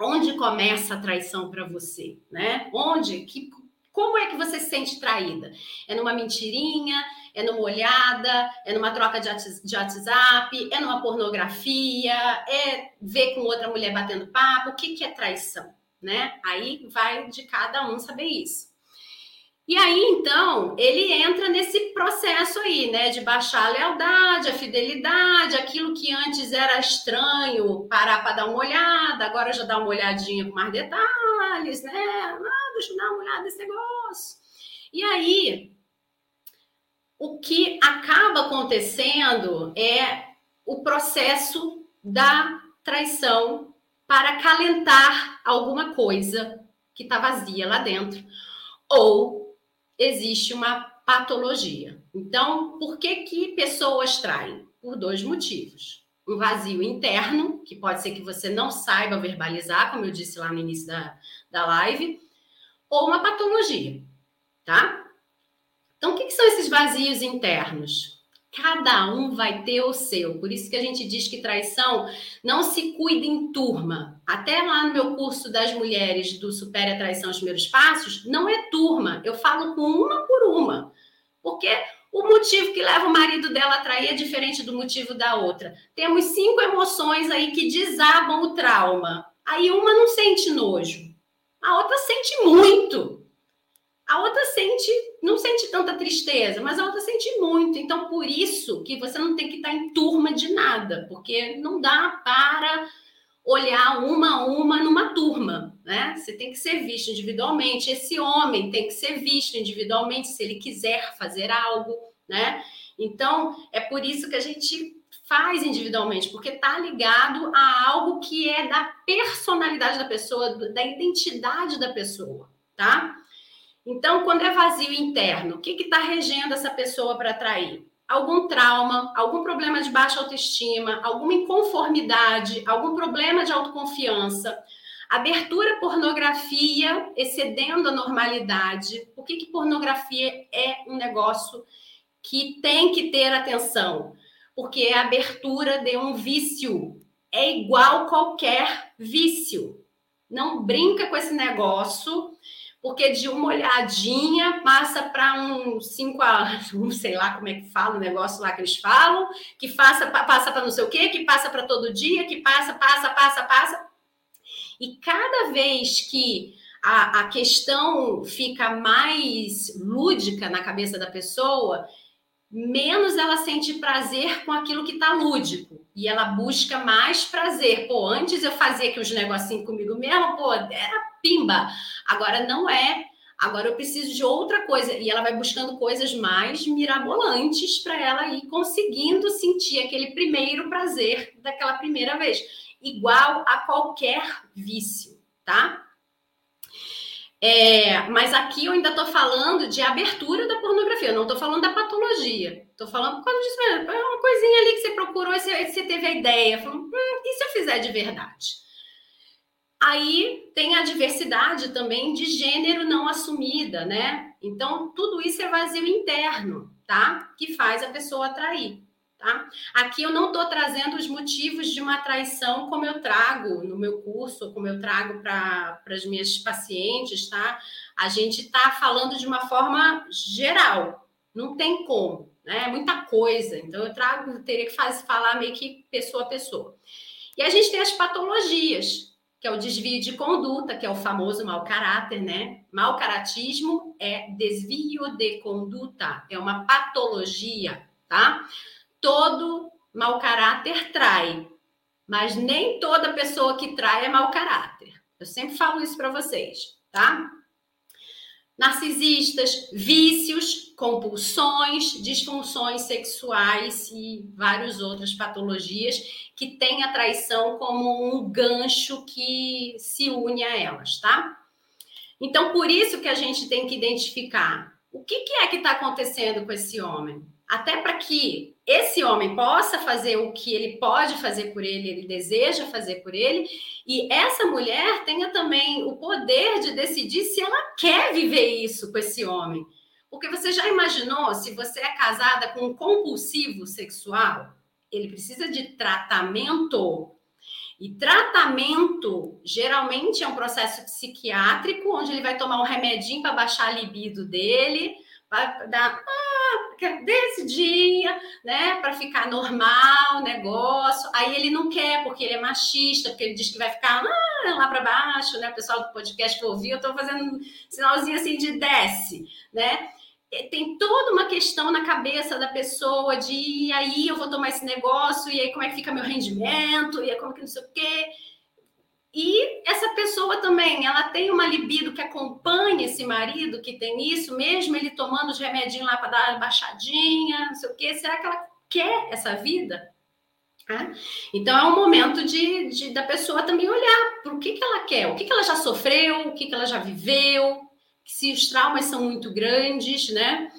Onde começa a traição para você, né? Onde? Que, como é que você se sente traída? É numa mentirinha? É numa olhada? É numa troca de WhatsApp? É numa pornografia? É ver com outra mulher batendo papo? O que, que é traição? Né? Aí vai de cada um saber isso. E aí, então, ele entra nesse processo aí, né, de baixar a lealdade, a fidelidade, aquilo que antes era estranho, parar para dar uma olhada, agora já dá uma olhadinha com mais detalhes, né? Ah, deixa eu dar uma olhada nesse negócio. E aí, o que acaba acontecendo é o processo da traição para acalentar alguma coisa que está vazia lá dentro. Ou existe uma patologia. Então, por que, que pessoas traem? Por dois motivos. Um vazio interno, que pode ser que você não saiba verbalizar, como eu disse lá no início da, da live, ou uma patologia, tá? Então, o que, que são esses vazios internos? Cada um vai ter o seu. Por isso que a gente diz que traição não se cuida em turma. Até lá no meu curso das mulheres do Supere a Traição os Primeiros Passos, não é turma. Eu falo com uma por uma. Porque o motivo que leva o marido dela a trair é diferente do motivo da outra. Temos cinco emoções aí que desabam o trauma. Aí uma não sente nojo, a outra sente muito. A outra sente, não sente tanta tristeza, mas a outra sente muito. Então, por isso que você não tem que estar em turma de nada, porque não dá para olhar uma a uma numa turma, né? Você tem que ser visto individualmente. Esse homem tem que ser visto individualmente se ele quiser fazer algo, né? Então, é por isso que a gente faz individualmente, porque está ligado a algo que é da personalidade da pessoa, da identidade da pessoa, tá? Então, quando é vazio interno, o que está regendo essa pessoa para atrair? Algum trauma, algum problema de baixa autoestima, alguma inconformidade, algum problema de autoconfiança, abertura à pornografia excedendo a normalidade. Por que, que pornografia é um negócio que tem que ter atenção? Porque é a abertura de um vício. É igual qualquer vício. Não brinca com esse negócio porque de uma olhadinha passa para um 5 a um, sei lá como é que fala o negócio lá que eles falam, que passa, passa para não sei o quê, que passa para todo dia, que passa, passa, passa, passa. E cada vez que a, a questão fica mais lúdica na cabeça da pessoa, menos ela sente prazer com aquilo que está lúdico. E ela busca mais prazer. Pô, antes eu fazia aqui uns negocinhos comigo mesmo, pô, era pimba. Agora não é. Agora eu preciso de outra coisa. E ela vai buscando coisas mais mirabolantes para ela ir conseguindo sentir aquele primeiro prazer daquela primeira vez. Igual a qualquer vício, tá? É, mas aqui eu ainda estou falando de abertura da pornografia, eu não estou falando da patologia. Estou falando por causa disso mesmo. É uma coisinha ali que você procurou e você, você teve a ideia. Falou, hum, e se eu fizer de verdade? Aí tem a diversidade também de gênero não assumida, né? Então, tudo isso é vazio interno, tá? Que faz a pessoa atrair. Tá? Aqui eu não estou trazendo os motivos de uma traição como eu trago no meu curso, como eu trago para as minhas pacientes, tá? A gente está falando de uma forma geral, não tem como, né? É muita coisa. Então eu trago, teria que fazer, falar meio que pessoa a pessoa. E a gente tem as patologias, que é o desvio de conduta, que é o famoso mau caráter, né? Mau caratismo é desvio de conduta, é uma patologia, tá? Todo mau caráter trai, mas nem toda pessoa que trai é mau caráter. Eu sempre falo isso para vocês, tá? Narcisistas, vícios, compulsões, disfunções sexuais e várias outras patologias que têm a traição como um gancho que se une a elas, tá? Então, por isso que a gente tem que identificar o que, que é que está acontecendo com esse homem até para que esse homem possa fazer o que ele pode fazer por ele, ele deseja fazer por ele, e essa mulher tenha também o poder de decidir se ela quer viver isso com esse homem. Porque você já imaginou se você é casada com um compulsivo sexual? Ele precisa de tratamento. E tratamento geralmente é um processo psiquiátrico, onde ele vai tomar um remedinho para baixar a libido dele, vai dar desse dia, né, para ficar normal o negócio. Aí ele não quer, porque ele é machista, porque ele diz que vai ficar ah, lá para baixo, né? O pessoal do podcast que ouviu, eu estou fazendo um sinalzinho assim de desce, né? Tem toda uma questão na cabeça da pessoa de e aí eu vou tomar esse negócio, e aí como é que fica meu rendimento, e aí como que não sei o quê. E essa pessoa também, ela tem uma libido que acompanha esse marido que tem isso, mesmo ele tomando os remedinhos lá para dar baixadinha, não sei o quê. Será que ela quer essa vida? É? Então é um momento de, de, da pessoa também olhar para o que, que ela quer, o que, que ela já sofreu, o que, que ela já viveu, se os traumas são muito grandes, né?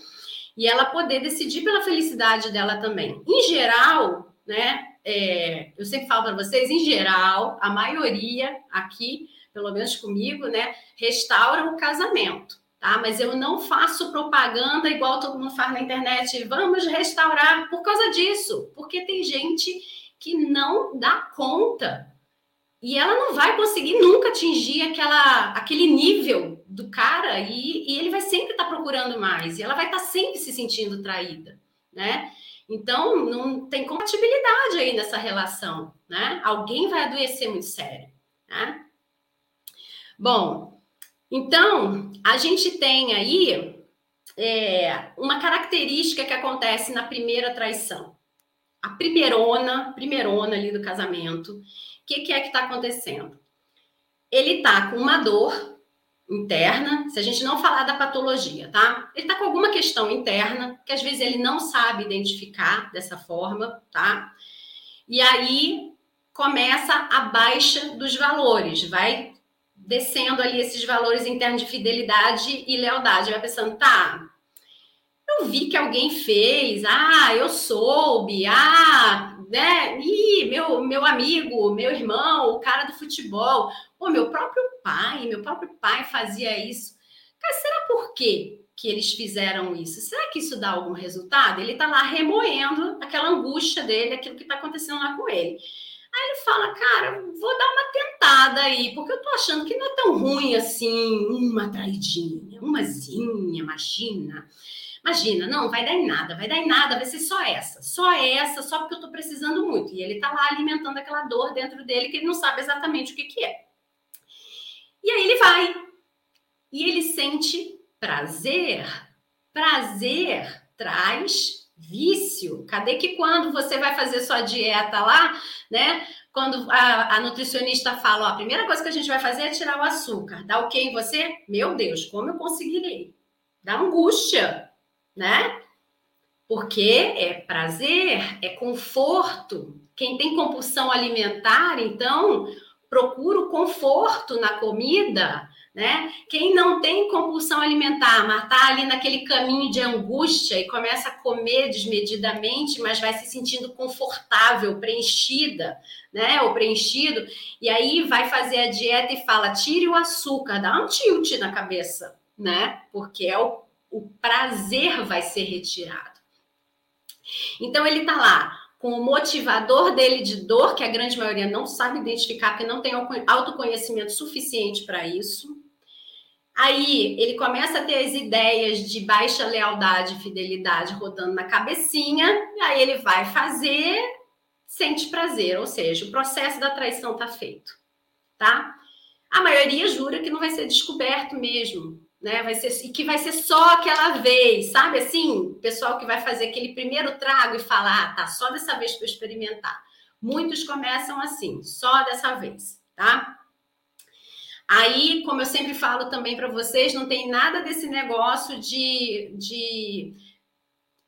E ela poder decidir pela felicidade dela também. Em geral, né? É, eu sempre falo para vocês, em geral, a maioria aqui, pelo menos comigo, né, restaura o casamento, tá? Mas eu não faço propaganda igual todo mundo faz na internet, vamos restaurar por causa disso, porque tem gente que não dá conta. E ela não vai conseguir nunca atingir aquela, aquele nível do cara e, e ele vai sempre estar tá procurando mais e ela vai estar tá sempre se sentindo traída, né? Então, não tem compatibilidade aí nessa relação, né? Alguém vai adoecer muito sério, né? Bom, então, a gente tem aí é, uma característica que acontece na primeira traição. A primeirona, primeirona ali do casamento. O que, que é que está acontecendo? ele tá com uma dor interna, se a gente não falar da patologia, tá? Ele tá com alguma questão interna que às vezes ele não sabe identificar dessa forma, tá? E aí começa a baixa dos valores, vai descendo ali esses valores internos de fidelidade e lealdade, vai pensando, tá, eu vi que alguém fez, ah, eu soube, ah, né? Ih, meu, meu amigo, meu irmão, o cara do futebol, pô, meu próprio pai, meu próprio pai fazia isso. Cara, será por quê que eles fizeram isso? Será que isso dá algum resultado? Ele tá lá remoendo aquela angústia dele, aquilo que tá acontecendo lá com ele. Aí ele fala, cara, vou dar uma tentada aí, porque eu tô achando que não é tão ruim assim, uma traidinha, umazinha, imagina. Imagina, não, vai dar em nada, vai dar em nada, vai ser só essa, só essa, só porque eu tô precisando muito. E ele tá lá alimentando aquela dor dentro dele que ele não sabe exatamente o que, que é. E aí ele vai. E ele sente prazer. Prazer traz vício. Cadê que quando você vai fazer sua dieta lá, né? Quando a, a, nutricionista fala, ó, a primeira coisa que a gente vai fazer é tirar o açúcar. Dá o que em você? Meu Deus, como eu conseguirei? Dá angústia né? Porque é prazer, é conforto. Quem tem compulsão alimentar, então, procura o conforto na comida, né? Quem não tem compulsão alimentar, mas está ali naquele caminho de angústia e começa a comer desmedidamente, mas vai se sentindo confortável, preenchida, né? Ou preenchido, e aí vai fazer a dieta e fala: tire o açúcar, dá um tilt na cabeça, né? Porque é o o prazer vai ser retirado. Então ele está lá com o motivador dele de dor, que a grande maioria não sabe identificar, porque não tem autoconhecimento suficiente para isso. Aí ele começa a ter as ideias de baixa lealdade e fidelidade rodando na cabecinha, e aí ele vai fazer, sente prazer, ou seja, o processo da traição está feito, tá? A maioria jura que não vai ser descoberto mesmo, né? Vai ser e que vai ser só aquela vez, sabe? Assim, pessoal que vai fazer aquele primeiro trago e falar, ah, tá, só dessa vez para experimentar. Muitos começam assim, só dessa vez, tá? Aí, como eu sempre falo também para vocês, não tem nada desse negócio de, de,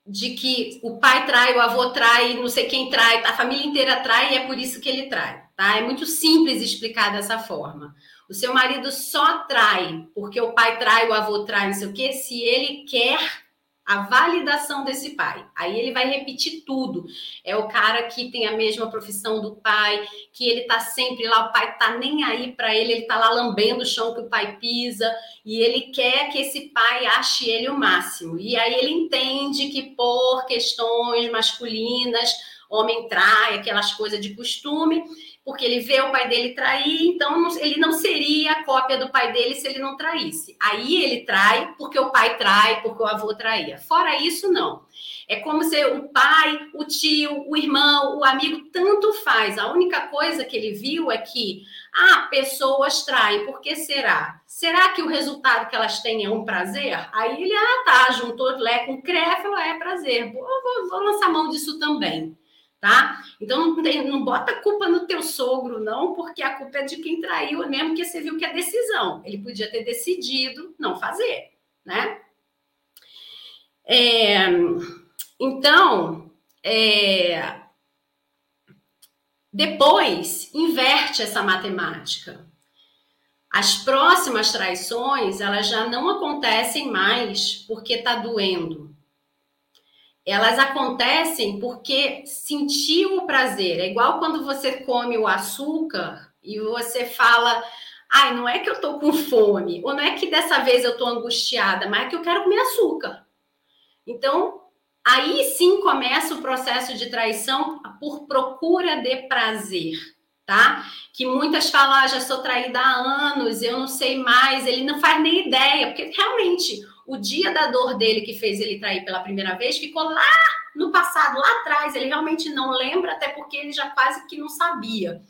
de que o pai trai, o avô trai, não sei quem trai, a família inteira trai e é por isso que ele trai, tá? É muito simples explicar dessa forma. O seu marido só trai porque o pai trai, o avô trai, não sei o quê, se ele quer a validação desse pai. Aí ele vai repetir tudo. É o cara que tem a mesma profissão do pai, que ele tá sempre lá, o pai tá nem aí para ele, ele tá lá lambendo o chão que o pai pisa, e ele quer que esse pai ache ele o máximo. E aí ele entende que por questões masculinas, homem trai, aquelas coisas de costume, porque ele vê o pai dele trair, então ele não seria a cópia do pai dele se ele não traísse. Aí ele trai porque o pai trai, porque o avô traía. Fora isso, não. É como se o pai, o tio, o irmão, o amigo, tanto faz. A única coisa que ele viu é que, ah, pessoas traem, por que será? Será que o resultado que elas têm é um prazer? Aí ele, ah, tá, juntou Lé com Cré, falou, é prazer, vou, vou, vou lançar mão disso também tá? Então não, tem, não bota a culpa no teu sogro, não, porque a culpa é de quem traiu, mesmo que você viu que é decisão. Ele podia ter decidido não fazer, né? É, então, é, depois inverte essa matemática. As próximas traições, elas já não acontecem mais porque está doendo elas acontecem porque sentiu o prazer. É igual quando você come o açúcar e você fala, ai, não é que eu tô com fome, ou não é que dessa vez eu tô angustiada, mas é que eu quero comer açúcar. Então, aí sim começa o processo de traição por procura de prazer, tá? Que muitas falam, ah, já sou traída há anos, eu não sei mais, ele não faz nem ideia, porque realmente o dia da dor dele que fez ele trair pela primeira vez ficou lá no passado, lá atrás. Ele realmente não lembra, até porque ele já quase que não sabia.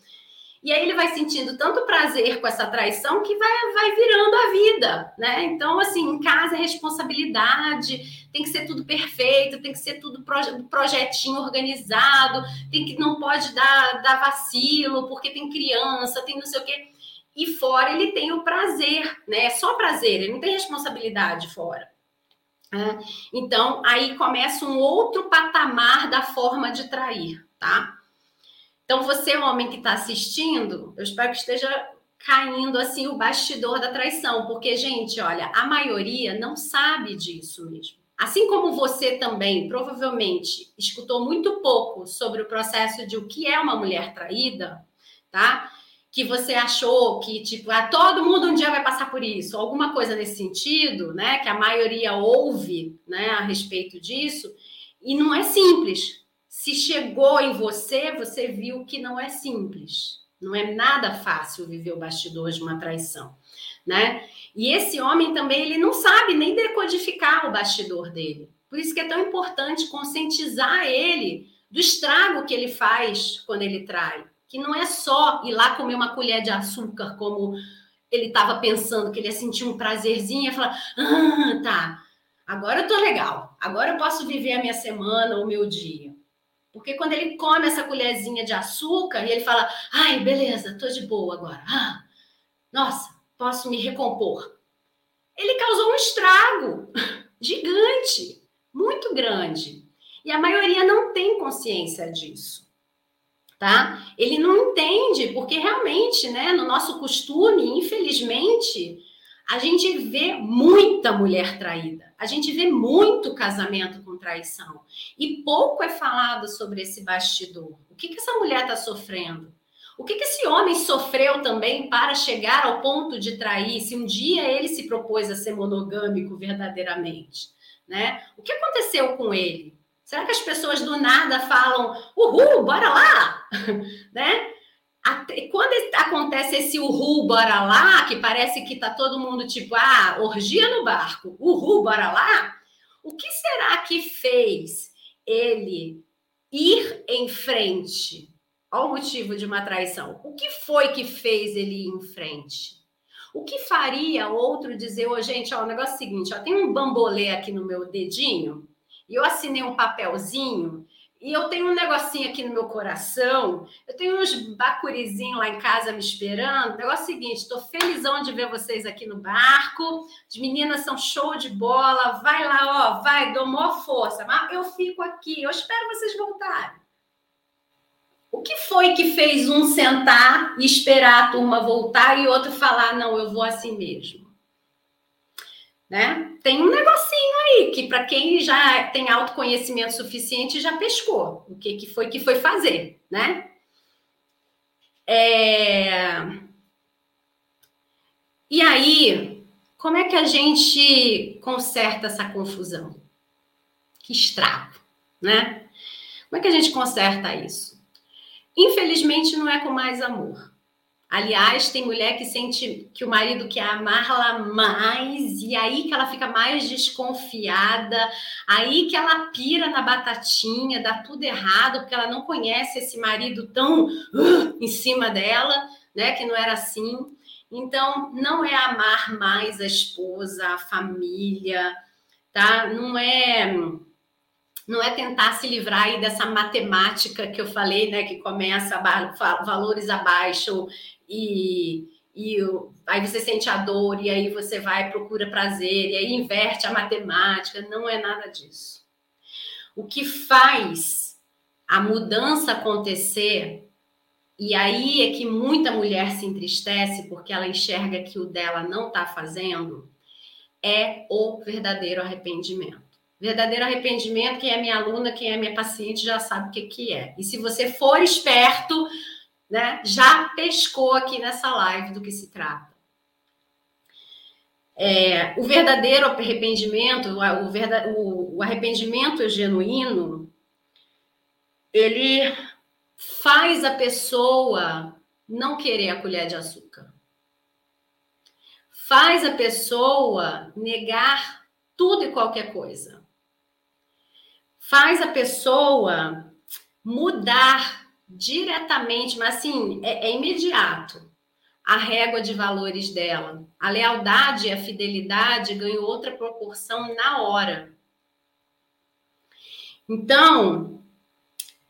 E aí ele vai sentindo tanto prazer com essa traição que vai, vai virando a vida, né? Então, assim, em casa é responsabilidade, tem que ser tudo perfeito, tem que ser tudo projetinho organizado, tem que não pode dar, dar vacilo, porque tem criança, tem não sei o quê. E fora ele tem o prazer, né? É só prazer, ele não tem responsabilidade fora. É, então, aí começa um outro patamar da forma de trair, tá? Então, você, homem que está assistindo, eu espero que esteja caindo assim o bastidor da traição, porque, gente, olha, a maioria não sabe disso mesmo. Assim como você também, provavelmente, escutou muito pouco sobre o processo de o que é uma mulher traída, tá? Que você achou que, tipo, ah, todo mundo um dia vai passar por isso, alguma coisa nesse sentido, né? Que a maioria ouve, né, a respeito disso, e não é simples. Se chegou em você, você viu que não é simples. Não é nada fácil viver o bastidor de uma traição, né? E esse homem também ele não sabe nem decodificar o bastidor dele. Por isso que é tão importante conscientizar ele do estrago que ele faz quando ele trai, que não é só ir lá comer uma colher de açúcar como ele estava pensando que ele ia sentir um prazerzinho e falar: "Ah, tá. Agora eu tô legal. Agora eu posso viver a minha semana, o meu dia". Porque quando ele come essa colherzinha de açúcar e ele fala, ai, beleza, tô de boa agora. Ah, nossa, posso me recompor. Ele causou um estrago gigante, muito grande. E a maioria não tem consciência disso. Tá? Ele não entende, porque realmente, né, no nosso costume, infelizmente, a gente vê muita mulher traída, a gente vê muito casamento com traição e pouco é falado sobre esse bastidor. O que, que essa mulher está sofrendo? O que, que esse homem sofreu também para chegar ao ponto de trair? Se um dia ele se propôs a ser monogâmico verdadeiramente, né? O que aconteceu com ele? Será que as pessoas do nada falam, uhul, bora lá? né? Até, quando acontece esse uhul, bora lá, que parece que tá todo mundo tipo, ah, orgia no barco, uhul, bora lá, o que será que fez ele ir em frente ao motivo de uma traição? O que foi que fez ele ir em frente? O que faria outro dizer, ô oh, gente, ó, o negócio é o seguinte, ó, tem um bambolê aqui no meu dedinho, e eu assinei um papelzinho e eu tenho um negocinho aqui no meu coração, eu tenho uns bacurizinhos lá em casa me esperando. O negócio é o seguinte: estou felizão de ver vocês aqui no barco. As meninas são show de bola. Vai lá, ó, vai, dou maior força. Mas eu fico aqui, eu espero vocês voltarem. O que foi que fez um sentar e esperar a turma voltar e outro falar, não, eu vou assim mesmo? Né? Tem um negocinho aí que para quem já tem autoconhecimento suficiente já pescou o que, que foi que foi fazer, né? É... E aí, como é que a gente conserta essa confusão? Que estrago, né? Como é que a gente conserta isso? Infelizmente, não é com mais amor. Aliás, tem mulher que sente que o marido quer amá-la mais, e aí que ela fica mais desconfiada, aí que ela pira na batatinha, dá tudo errado, porque ela não conhece esse marido tão uh, em cima dela, né? Que não era assim. Então, não é amar mais a esposa, a família, tá? Não é não é tentar se livrar aí dessa matemática que eu falei, né, que começa valores abaixo e, e aí você sente a dor, e aí você vai procura prazer, e aí inverte a matemática. Não é nada disso. O que faz a mudança acontecer, e aí é que muita mulher se entristece porque ela enxerga que o dela não está fazendo, é o verdadeiro arrependimento. Verdadeiro arrependimento, quem é minha aluna, quem é minha paciente já sabe o que, que é. E se você for esperto, né, já pescou aqui nessa live do que se trata. É, o verdadeiro arrependimento, o, o, o arrependimento genuíno, ele faz a pessoa não querer a colher de açúcar. Faz a pessoa negar tudo e qualquer coisa. Faz a pessoa mudar diretamente, mas assim, é, é imediato a régua de valores dela. A lealdade e a fidelidade ganham outra proporção na hora. Então,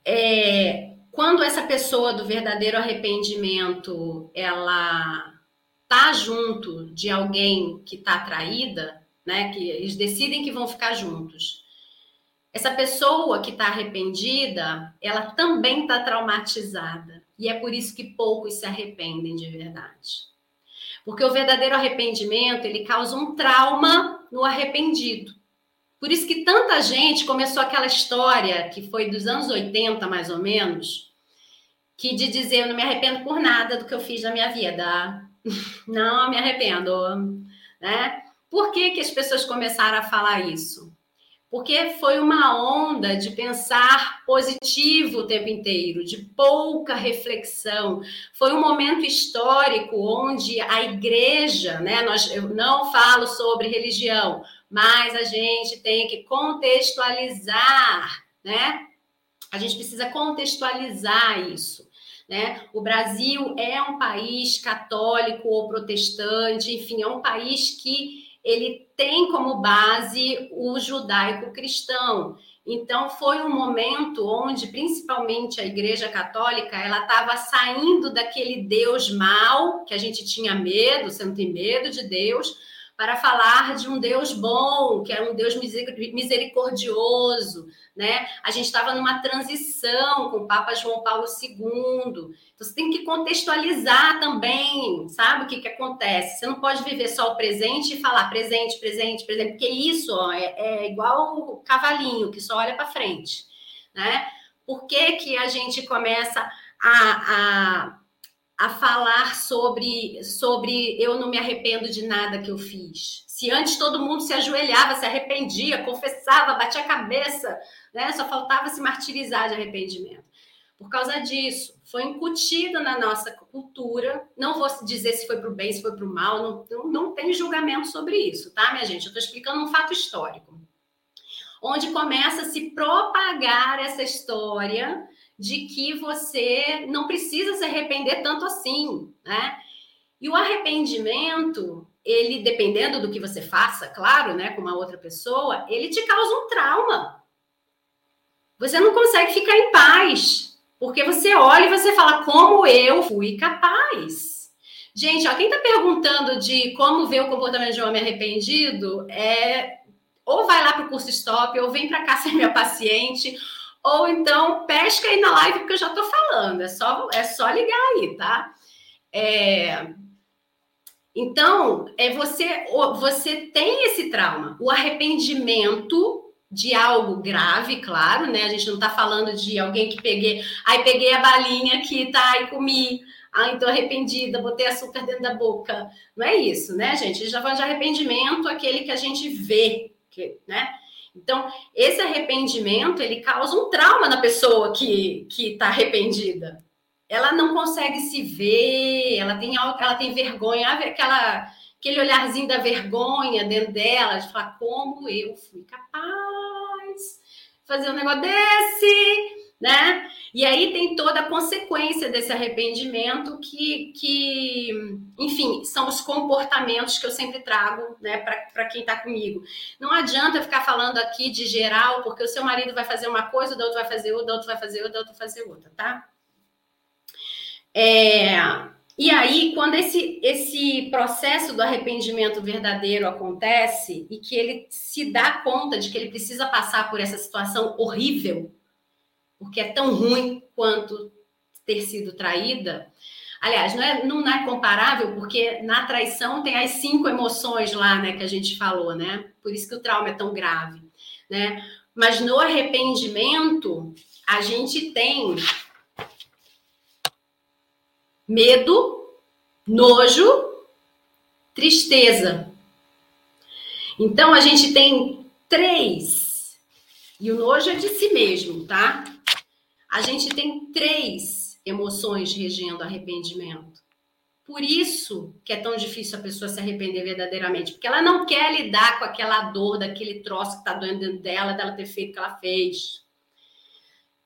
é, quando essa pessoa do verdadeiro arrependimento ela tá junto de alguém que está traída, né? Que eles decidem que vão ficar juntos. Essa pessoa que está arrependida, ela também está traumatizada. E é por isso que poucos se arrependem de verdade. Porque o verdadeiro arrependimento, ele causa um trauma no arrependido. Por isso que tanta gente começou aquela história que foi dos anos 80, mais ou menos, que de dizer eu não me arrependo por nada do que eu fiz na minha vida. Não me arrependo, né? Por que, que as pessoas começaram a falar isso? Porque foi uma onda de pensar positivo o tempo inteiro, de pouca reflexão. Foi um momento histórico onde a igreja, né? Nós, eu não falo sobre religião, mas a gente tem que contextualizar, né? A gente precisa contextualizar isso. Né? O Brasil é um país católico ou protestante, enfim, é um país que ele tem como base o judaico-cristão. Então foi um momento onde, principalmente a Igreja Católica, ela estava saindo daquele Deus mal que a gente tinha medo, você não tem medo de Deus, para falar de um Deus bom, que é um Deus misericordioso, né? A gente estava numa transição com o Papa João Paulo II. Então, você tem que contextualizar também, sabe o que, que acontece? Você não pode viver só o presente e falar presente, presente, presente, porque isso ó, é, é igual o cavalinho que só olha para frente, né? Por que, que a gente começa a, a a falar sobre, sobre eu não me arrependo de nada que eu fiz. Se antes todo mundo se ajoelhava, se arrependia, confessava, batia a cabeça, né? Só faltava se martirizar de arrependimento. Por causa disso, foi incutido na nossa cultura. Não vou dizer se foi para o bem, se foi para o mal, não, não, não tem julgamento sobre isso, tá, minha gente? Eu estou explicando um fato histórico. Onde começa a se propagar essa história de que você não precisa se arrepender tanto assim, né? E o arrependimento, ele dependendo do que você faça, claro, né, com uma outra pessoa, ele te causa um trauma. Você não consegue ficar em paz, porque você olha e você fala como eu fui capaz. Gente, ó, quem está perguntando de como ver o comportamento de um homem arrependido, é ou vai lá para o curso Stop, ou vem para cá ser minha paciente, ou então pesca aí na live, porque eu já estou falando, é só, é só ligar aí, tá? É... Então, é você, você tem esse trauma, o arrependimento de algo grave, claro, né? A gente não está falando de alguém que peguei, aí peguei a balinha que tá aí comi, ah, então arrependida, botei açúcar dentro da boca. Não é isso, né, gente? A gente está falando de arrependimento, aquele que a gente vê, que, né? Então, esse arrependimento, ele causa um trauma na pessoa que está arrependida. Ela não consegue se ver, ela tem, ela tem vergonha, aquela, aquele olharzinho da vergonha dentro dela, de falar como eu fui capaz de fazer um negócio desse, né? E aí tem toda a consequência desse arrependimento que, que enfim, são os comportamentos que eu sempre trago, né, para quem está comigo. Não adianta ficar falando aqui de geral, porque o seu marido vai fazer uma coisa, o da outro vai fazer outra, o da outro vai fazer outra, o outro vai fazer outra, tá? É, e aí, quando esse, esse processo do arrependimento verdadeiro acontece e que ele se dá conta de que ele precisa passar por essa situação horrível, porque é tão ruim quanto ter sido traída. Aliás, não é, não é comparável, porque na traição tem as cinco emoções lá, né, que a gente falou, né? Por isso que o trauma é tão grave, né? Mas no arrependimento, a gente tem medo, nojo, tristeza. Então a gente tem três. E o nojo é de si mesmo, tá? A gente tem três emoções regendo arrependimento. Por isso que é tão difícil a pessoa se arrepender verdadeiramente, porque ela não quer lidar com aquela dor, daquele troço que está doendo dentro dela, dela ter feito o que ela fez.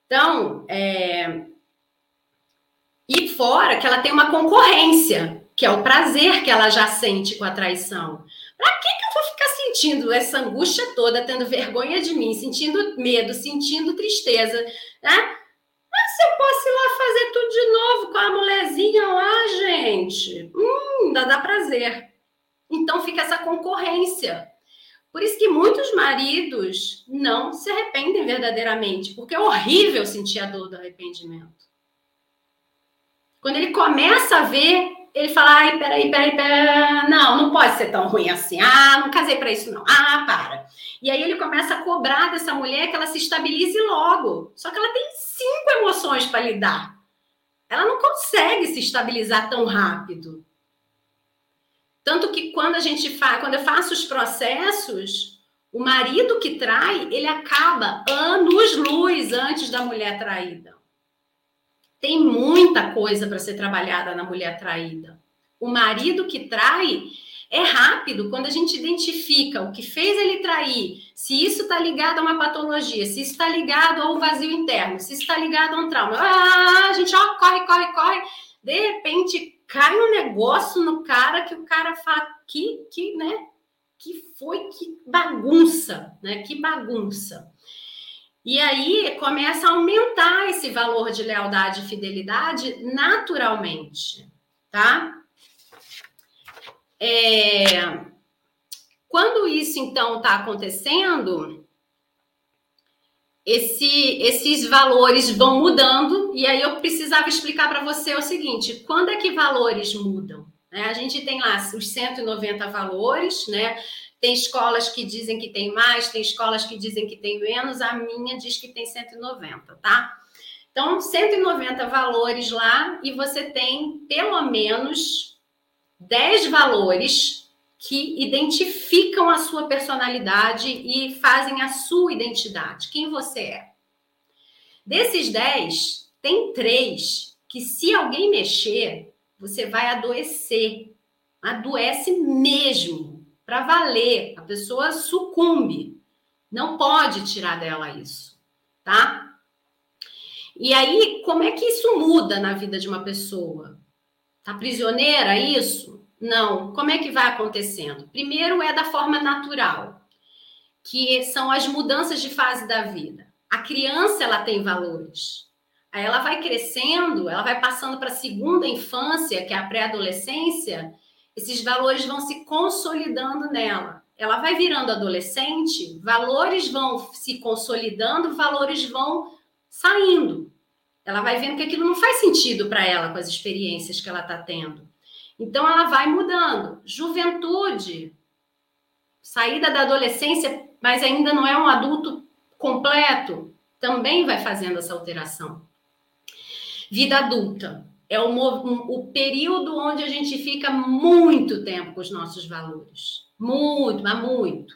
Então, é... e fora que ela tem uma concorrência, que é o prazer que ela já sente com a traição. Para que, que eu vou ficar sentindo essa angústia toda, tendo vergonha de mim, sentindo medo, sentindo tristeza, né? Se eu posso ir lá fazer tudo de novo com a mulherzinha lá, gente. Hum, ainda dá prazer. Então fica essa concorrência. Por isso que muitos maridos não se arrependem verdadeiramente, porque é horrível sentir a dor do arrependimento. Quando ele começa a ver, ele fala: ai, peraí, peraí, peraí, não, não pode ser tão ruim assim. Ah, não casei para isso, não. Ah, para. E aí ele começa a cobrar dessa mulher que ela se estabilize logo. Só que ela tem cinco emoções para lidar. Ela não consegue se estabilizar tão rápido. Tanto que quando a gente faz, quando eu faço os processos, o marido que trai, ele acaba anos luz antes da mulher traída. Tem muita coisa para ser trabalhada na mulher traída. O marido que trai é rápido quando a gente identifica o que fez ele trair, se isso está ligado a uma patologia, se está ligado ao vazio interno, se está ligado a um trauma. Ah, a gente ó, corre, corre, corre. De repente cai um negócio no cara que o cara fala que, que, né? Que foi que bagunça, né? Que bagunça. E aí começa a aumentar esse valor de lealdade e fidelidade naturalmente, tá? É... Quando isso então está acontecendo, esse, esses valores vão mudando, e aí eu precisava explicar para você o seguinte: quando é que valores mudam? Né? A gente tem lá os 190 valores, né? Tem escolas que dizem que tem mais, tem escolas que dizem que tem menos, a minha diz que tem 190, tá? Então, 190 valores lá, e você tem pelo menos 10 valores que identificam a sua personalidade e fazem a sua identidade, quem você é. Desses 10, tem três que, se alguém mexer, você vai adoecer. Adoece mesmo, para valer. A pessoa sucumbe. Não pode tirar dela isso, tá? E aí, como é que isso muda na vida de uma pessoa? Tá prisioneira isso? Não. Como é que vai acontecendo? Primeiro é da forma natural, que são as mudanças de fase da vida. A criança ela tem valores. Aí ela vai crescendo, ela vai passando para a segunda infância, que é a pré-adolescência, esses valores vão se consolidando nela. Ela vai virando adolescente, valores vão se consolidando, valores vão saindo. Ela vai vendo que aquilo não faz sentido para ela com as experiências que ela está tendo. Então ela vai mudando. Juventude, saída da adolescência, mas ainda não é um adulto completo, também vai fazendo essa alteração. Vida adulta é o, o período onde a gente fica muito tempo com os nossos valores. Muito, mas muito.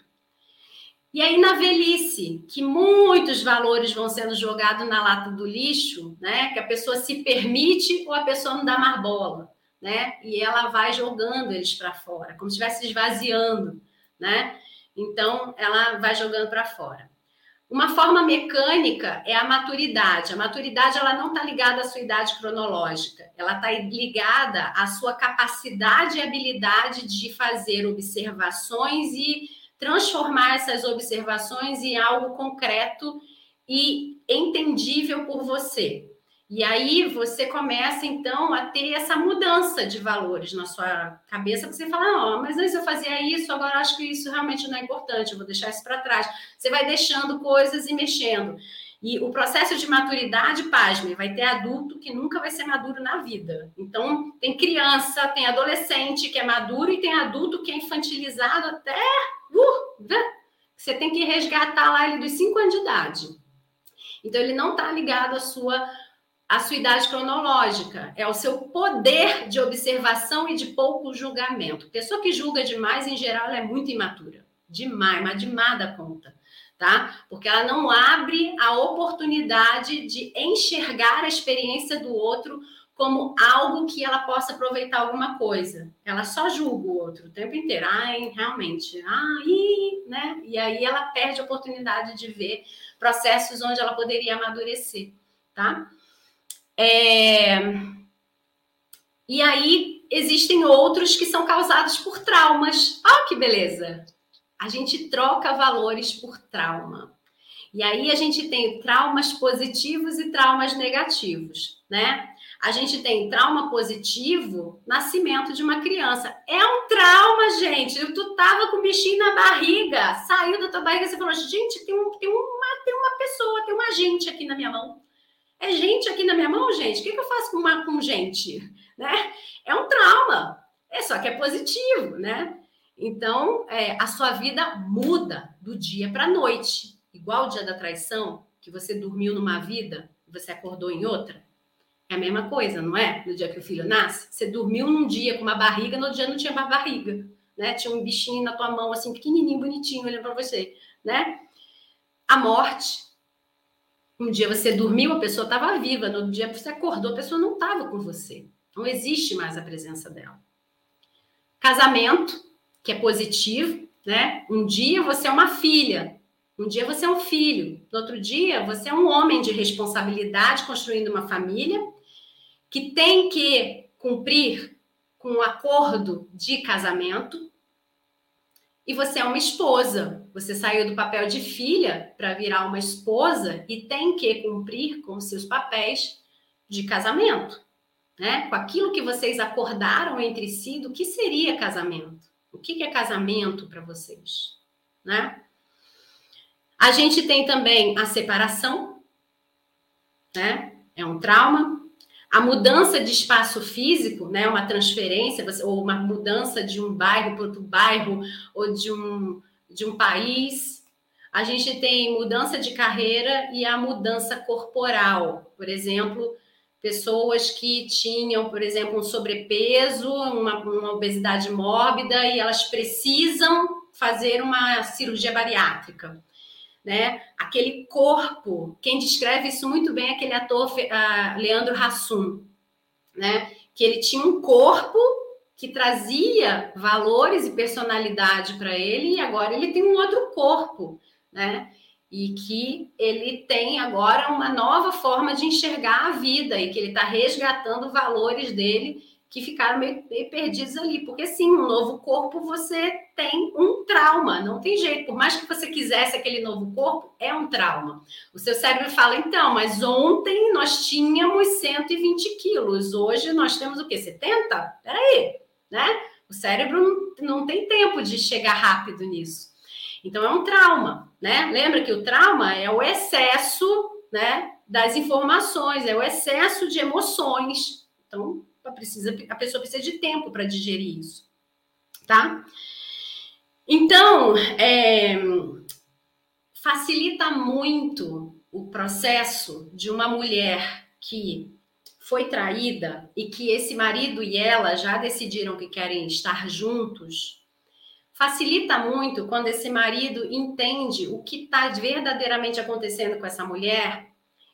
E aí, na velhice, que muitos valores vão sendo jogados na lata do lixo, né? Que a pessoa se permite ou a pessoa não dá mais bola né? E ela vai jogando eles para fora, como se estivesse esvaziando, né? Então, ela vai jogando para fora. Uma forma mecânica é a maturidade. A maturidade ela não está ligada à sua idade cronológica, ela está ligada à sua capacidade e habilidade de fazer observações e transformar essas observações em algo concreto e entendível por você. E aí você começa então a ter essa mudança de valores na sua cabeça, que você fala, não, mas antes eu fazia isso, agora acho que isso realmente não é importante, eu vou deixar isso para trás. Você vai deixando coisas e mexendo. E o processo de maturidade, pasme, vai ter adulto que nunca vai ser maduro na vida. Então, tem criança, tem adolescente que é maduro e tem adulto que é infantilizado até. Uh, você tem que resgatar lá ele dos 5 anos de idade. Então, ele não está ligado à sua a sua idade cronológica, é o seu poder de observação e de pouco julgamento. Pessoa que julga demais, em geral, é muito imatura. Demais, mas demais da conta, tá? Porque ela não abre a oportunidade de enxergar a experiência do outro como algo que ela possa aproveitar alguma coisa. Ela só julga o outro o tempo inteiro. Ai, realmente. Ai, né? E aí ela perde a oportunidade de ver processos onde ela poderia amadurecer, tá? É... E aí existem outros que são causados por traumas. Olha que beleza! A gente troca valores por trauma. E aí a gente tem traumas positivos e traumas negativos, né? a gente tem trauma positivo, nascimento de uma criança. É um trauma, gente. Tu tava com o bichinho na barriga, saiu da tua barriga, você falou, gente, tem, um, tem, uma, tem uma pessoa, tem uma gente aqui na minha mão. É gente aqui na minha mão, gente? O que, que eu faço com, uma, com gente? Né? É um trauma. É só que é positivo, né? Então, é, a sua vida muda do dia para a noite. Igual o dia da traição, que você dormiu numa vida e você acordou em outra. É a mesma coisa, não é? No dia que o filho nasce, você dormiu num dia com uma barriga, no outro dia não tinha mais barriga, né? Tinha um bichinho na tua mão, assim, pequenininho, bonitinho, olhando para você, né? A morte. Um dia você dormiu, a pessoa estava viva, no outro dia você acordou, a pessoa não estava com você. Não existe mais a presença dela. Casamento, que é positivo, né? Um dia você é uma filha, um dia você é um filho, no outro dia você é um homem de responsabilidade construindo uma família que tem que cumprir com um acordo de casamento. E você é uma esposa. Você saiu do papel de filha para virar uma esposa e tem que cumprir com seus papéis de casamento, né? Com aquilo que vocês acordaram entre si do que seria casamento. O que é casamento para vocês, né? A gente tem também a separação, né? É um trauma. A mudança de espaço físico, né, uma transferência, ou uma mudança de um bairro para outro bairro, ou de um, de um país. A gente tem mudança de carreira e a mudança corporal. Por exemplo, pessoas que tinham, por exemplo, um sobrepeso, uma, uma obesidade mórbida, e elas precisam fazer uma cirurgia bariátrica né? Aquele corpo, quem descreve isso muito bem é aquele ator uh, Leandro Hassum, né? Que ele tinha um corpo que trazia valores e personalidade para ele e agora ele tem um outro corpo, né? E que ele tem agora uma nova forma de enxergar a vida e que ele está resgatando valores dele que ficaram meio, meio, perdidos ali. Porque, sim, um novo corpo você tem um trauma, não tem jeito. Por mais que você quisesse aquele novo corpo, é um trauma. O seu cérebro fala, então, mas ontem nós tínhamos 120 quilos, hoje nós temos o quê? 70? Peraí, né? O cérebro não, não tem tempo de chegar rápido nisso. Então, é um trauma, né? Lembra que o trauma é o excesso, né? Das informações, é o excesso de emoções. Então, precisa, a pessoa precisa de tempo para digerir isso, tá? Então, é, facilita muito o processo de uma mulher que foi traída e que esse marido e ela já decidiram que querem estar juntos. Facilita muito quando esse marido entende o que está verdadeiramente acontecendo com essa mulher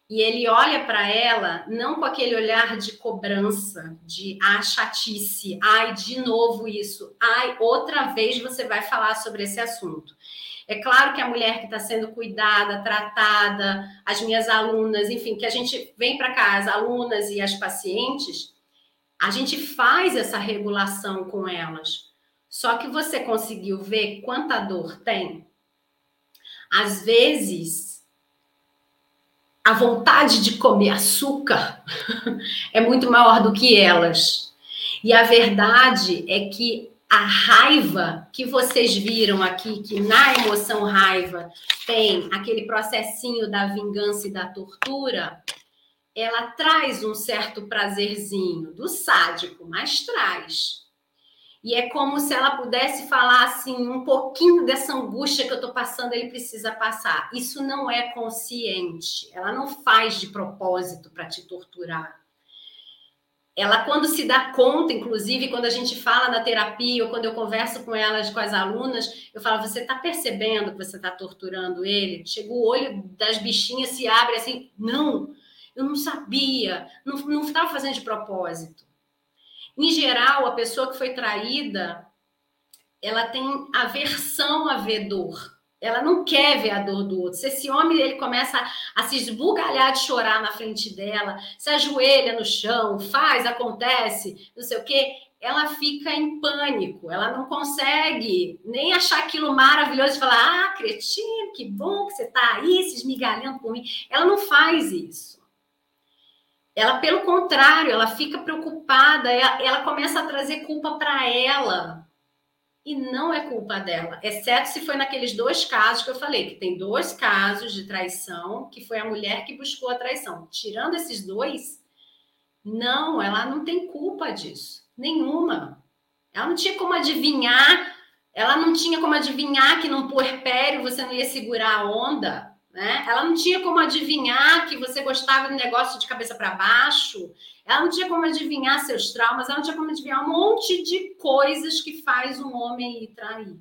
e ele olha para ela não com aquele olhar de cobrança, de ah, chatice, ai, de novo isso, ai, outra vez você vai falar sobre esse assunto. É claro que a mulher que está sendo cuidada, tratada, as minhas alunas, enfim, que a gente vem para cá, as alunas e as pacientes, a gente faz essa regulação com elas. Só que você conseguiu ver quanta dor tem? Às vezes, a vontade de comer açúcar é muito maior do que elas. E a verdade é que a raiva que vocês viram aqui, que na emoção raiva tem aquele processinho da vingança e da tortura, ela traz um certo prazerzinho do sádico, mas traz. E é como se ela pudesse falar assim, um pouquinho dessa angústia que eu estou passando, ele precisa passar. Isso não é consciente. Ela não faz de propósito para te torturar. Ela, quando se dá conta, inclusive, quando a gente fala na terapia ou quando eu converso com elas, com as alunas, eu falo: você está percebendo que você está torturando ele? Chega o olho das bichinhas, se abre assim: não, eu não sabia, não estava fazendo de propósito. Em geral, a pessoa que foi traída, ela tem aversão a ver dor. Ela não quer ver a dor do outro. Se esse homem ele começa a, se esbugalhar de chorar na frente dela, se ajoelha no chão, faz, acontece, não sei o quê, ela fica em pânico. Ela não consegue nem achar aquilo maravilhoso e falar: ah, cretino, que bom que você está aí se esmigalhando por mim. Ela não faz isso. Ela, pelo contrário, ela fica preocupada, ela, ela começa a trazer culpa para ela. E não é culpa dela, exceto se foi naqueles dois casos que eu falei, que tem dois casos de traição, que foi a mulher que buscou a traição. Tirando esses dois, não, ela não tem culpa disso, nenhuma. Ela não tinha como adivinhar, ela não tinha como adivinhar que num puerpério você não ia segurar a onda. Né? Ela não tinha como adivinhar que você gostava do negócio de cabeça para baixo. Ela não tinha como adivinhar seus traumas. Ela não tinha como adivinhar um monte de coisas que faz um homem ir trair.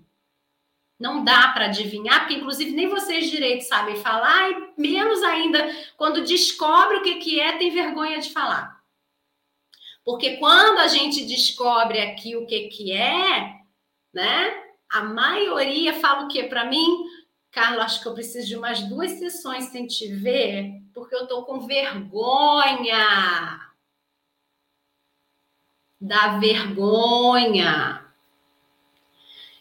Não dá para adivinhar, porque inclusive nem vocês direito sabem falar, e menos ainda quando descobre o que, que é, tem vergonha de falar. Porque quando a gente descobre aqui o que, que é, né? A maioria fala o que para mim? Carlos, acho que eu preciso de umas duas sessões sem te ver, porque eu tô com vergonha. Da vergonha.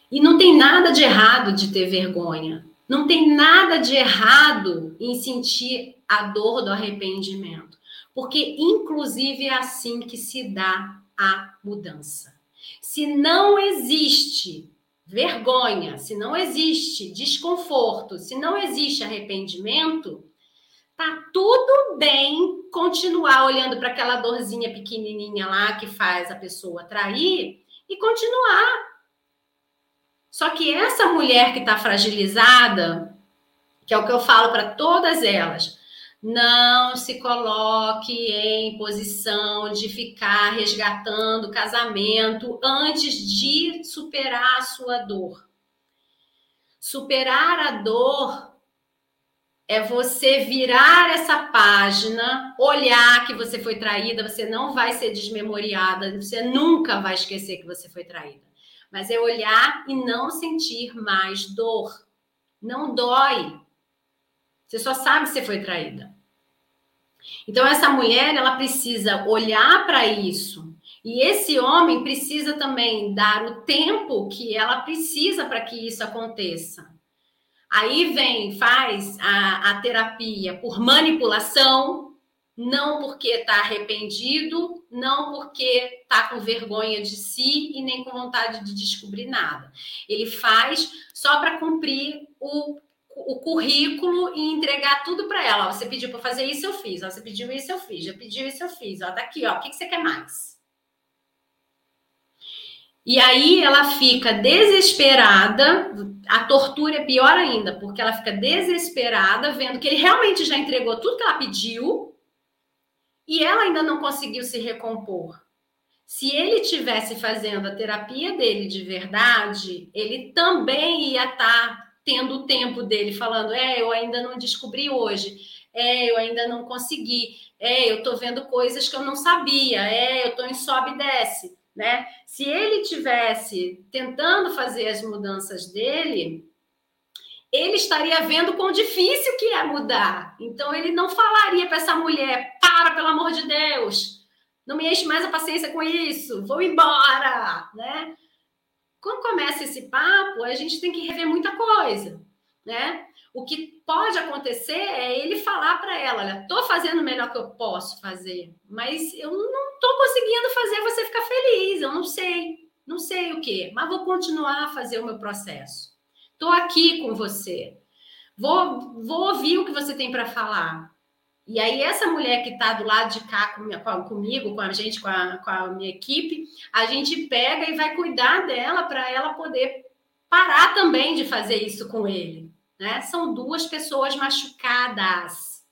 E não tem nada de errado de ter vergonha. Não tem nada de errado em sentir a dor do arrependimento. Porque, inclusive, é assim que se dá a mudança. Se não existe vergonha, se não existe desconforto, se não existe arrependimento, tá tudo bem continuar olhando para aquela dorzinha pequenininha lá que faz a pessoa trair e continuar. Só que essa mulher que está fragilizada, que é o que eu falo para todas elas, não se coloque em posição de ficar resgatando o casamento antes de superar a sua dor. Superar a dor é você virar essa página, olhar que você foi traída, você não vai ser desmemoriada, você nunca vai esquecer que você foi traída. Mas é olhar e não sentir mais dor. Não dói. Você só sabe que você foi traída. Então essa mulher, ela precisa olhar para isso. E esse homem precisa também dar o tempo que ela precisa para que isso aconteça. Aí vem, faz a, a terapia por manipulação, não porque está arrependido, não porque está com vergonha de si e nem com vontade de descobrir nada. Ele faz só para cumprir o o currículo e entregar tudo para ela. Você pediu para fazer isso, eu fiz. Você pediu isso, eu fiz. Já pediu isso, eu fiz. Ó, daqui, ó, o que, que você quer mais? E aí ela fica desesperada. A tortura é pior ainda, porque ela fica desesperada, vendo que ele realmente já entregou tudo que ela pediu e ela ainda não conseguiu se recompor. Se ele tivesse fazendo a terapia dele de verdade, ele também ia estar tá tendo o tempo dele falando: é, eu ainda não descobri hoje, é, eu ainda não consegui, é, eu estou vendo coisas que eu não sabia, é, eu estou em sobe e desce, né? Se ele tivesse tentando fazer as mudanças dele, ele estaria vendo quão difícil que é mudar. Então ele não falaria para essa mulher: para, pelo amor de Deus, não me enche mais a paciência com isso, vou embora, né? Quando começa esse papo, a gente tem que rever muita coisa, né? O que pode acontecer é ele falar para ela: olha, tô fazendo o melhor que eu posso fazer, mas eu não tô conseguindo fazer você ficar feliz, eu não sei, não sei o que, mas vou continuar a fazer o meu processo. Tô aqui com você. Vou, vou ouvir o que você tem para falar. E aí, essa mulher que está do lado de cá comigo, com a gente, com a, com a minha equipe, a gente pega e vai cuidar dela para ela poder parar também de fazer isso com ele. Né? São duas pessoas machucadas,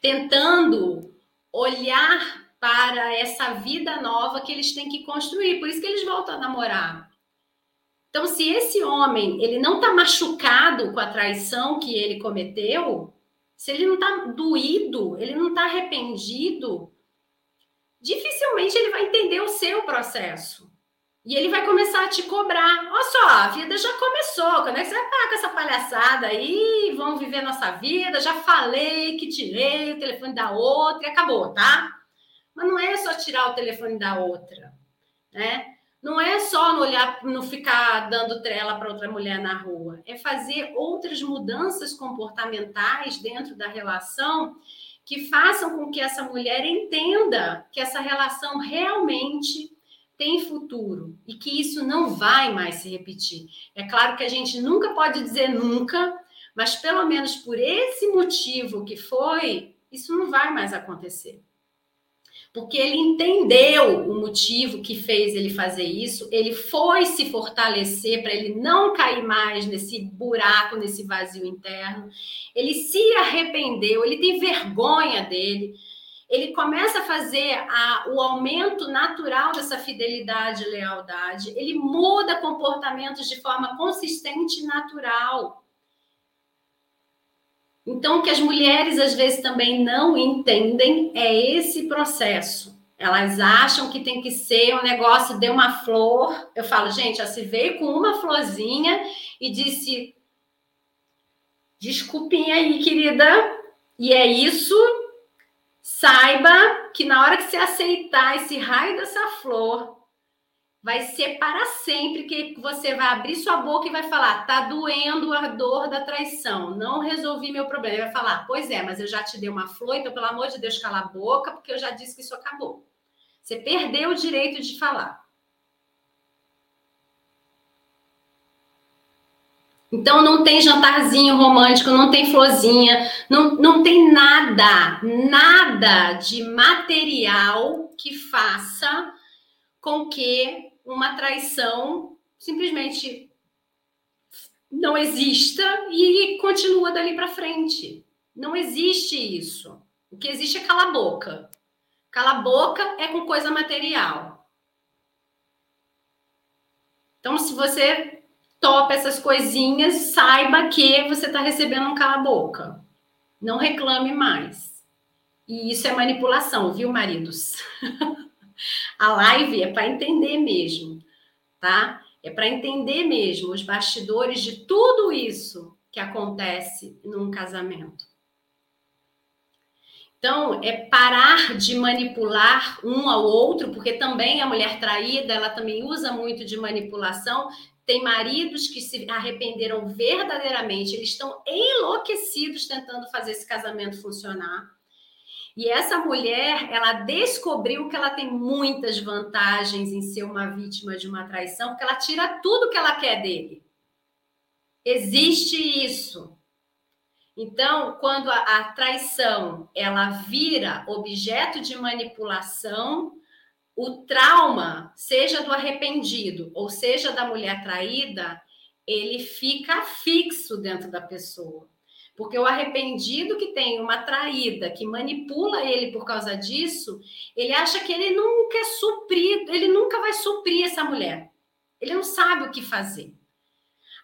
tentando olhar para essa vida nova que eles têm que construir. Por isso que eles voltam a namorar. Então, se esse homem ele não está machucado com a traição que ele cometeu, se ele não está doído, ele não está arrependido, dificilmente ele vai entender o seu processo. E ele vai começar a te cobrar. Olha só, a vida já começou. Quando é que você vai parar com essa palhaçada aí? Vamos viver nossa vida. Já falei que tirei o telefone da outra e acabou, tá? Mas não é só tirar o telefone da outra, né? Não é só no olhar, não ficar dando trela para outra mulher na rua, é fazer outras mudanças comportamentais dentro da relação que façam com que essa mulher entenda que essa relação realmente tem futuro e que isso não vai mais se repetir. É claro que a gente nunca pode dizer nunca, mas pelo menos por esse motivo que foi, isso não vai mais acontecer porque ele entendeu o motivo que fez ele fazer isso, ele foi se fortalecer para ele não cair mais nesse buraco, nesse vazio interno. Ele se arrependeu, ele tem vergonha dele. Ele começa a fazer a, o aumento natural dessa fidelidade e lealdade. Ele muda comportamentos de forma consistente e natural. Então, o que as mulheres às vezes também não entendem é esse processo. Elas acham que tem que ser um negócio de uma flor. Eu falo, gente, ela se veio com uma florzinha e disse: desculpinha aí, querida, e é isso. Saiba que na hora que você aceitar esse raio dessa flor, vai ser para sempre que você vai abrir sua boca e vai falar: tá doendo a dor da traição, não resolvi meu problema. Ele vai falar: pois é, mas eu já te dei uma flor, então pelo amor de Deus, cala a boca, porque eu já disse que isso acabou. Você perdeu o direito de falar. Então não tem jantarzinho romântico, não tem florzinha, não, não tem nada, nada de material que faça com que uma traição simplesmente não exista e continua dali para frente. Não existe isso. O que existe é cala boca. Cala boca é com coisa material. Então, se você topa essas coisinhas, saiba que você está recebendo um cala boca. Não reclame mais. E isso é manipulação, viu, maridos? A live é para entender mesmo, tá? É para entender mesmo os bastidores de tudo isso que acontece num casamento. Então, é parar de manipular um ao outro, porque também a mulher traída, ela também usa muito de manipulação. Tem maridos que se arrependeram verdadeiramente, eles estão enlouquecidos tentando fazer esse casamento funcionar. E essa mulher, ela descobriu que ela tem muitas vantagens em ser uma vítima de uma traição, porque ela tira tudo que ela quer dele. Existe isso. Então, quando a, a traição ela vira objeto de manipulação, o trauma, seja do arrependido ou seja da mulher traída, ele fica fixo dentro da pessoa. Porque o arrependido que tem uma traída, que manipula ele por causa disso, ele acha que ele nunca é suprido, ele nunca vai suprir essa mulher. Ele não sabe o que fazer.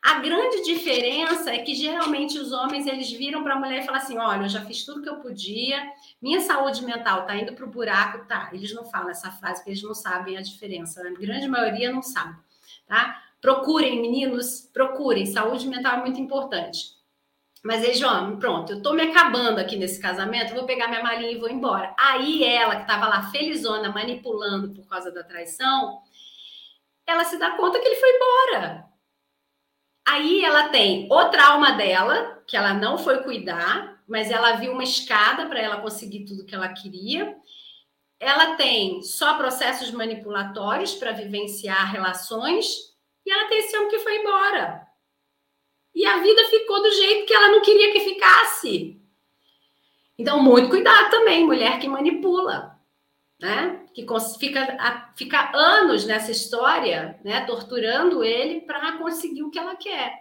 A grande diferença é que geralmente os homens eles viram para a mulher e falam assim: olha, eu já fiz tudo que eu podia, minha saúde mental está indo para o buraco, tá? Eles não falam essa frase porque eles não sabem a diferença. A grande maioria não sabe, tá? Procurem, meninos, procurem. Saúde mental é muito importante. Mas aí, João, pronto, eu tô me acabando aqui nesse casamento, vou pegar minha malinha e vou embora. Aí ela, que estava lá felizona, manipulando por causa da traição, ela se dá conta que ele foi embora. Aí ela tem o trauma dela, que ela não foi cuidar, mas ela viu uma escada para ela conseguir tudo que ela queria. Ela tem só processos manipulatórios para vivenciar relações, e ela tem esse homem que foi embora. E a vida ficou do jeito que ela não queria que ficasse. Então, muito cuidado também, mulher que manipula, né? Que fica, fica anos nessa história, né? Torturando ele para conseguir o que ela quer.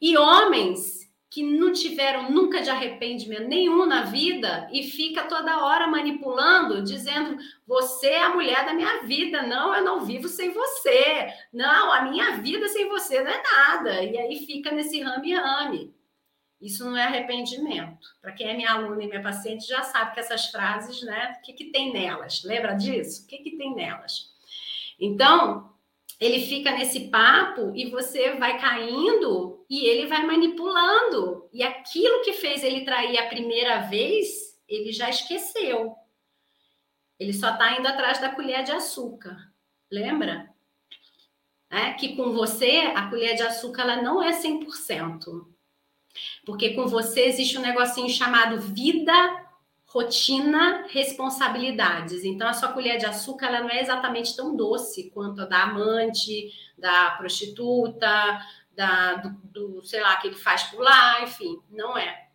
E homens que não tiveram nunca de arrependimento nenhum na vida e fica toda hora manipulando, dizendo: você é a mulher da minha vida, não, eu não vivo sem você, não, a minha vida sem você não é nada. E aí fica nesse rame-rame. Isso não é arrependimento. Para quem é minha aluna e minha paciente já sabe que essas frases, né? O que, que tem nelas? Lembra disso? O que, que tem nelas? Então, ele fica nesse papo e você vai caindo e ele vai manipulando. E aquilo que fez ele trair a primeira vez, ele já esqueceu. Ele só está indo atrás da colher de açúcar. Lembra? É, que com você, a colher de açúcar ela não é 100%. Porque com você existe um negocinho chamado vida rotina, responsabilidades. Então, a sua colher de açúcar ela não é exatamente tão doce quanto a da amante, da prostituta, da, do, do, sei lá, que ele faz por lá, enfim, não é.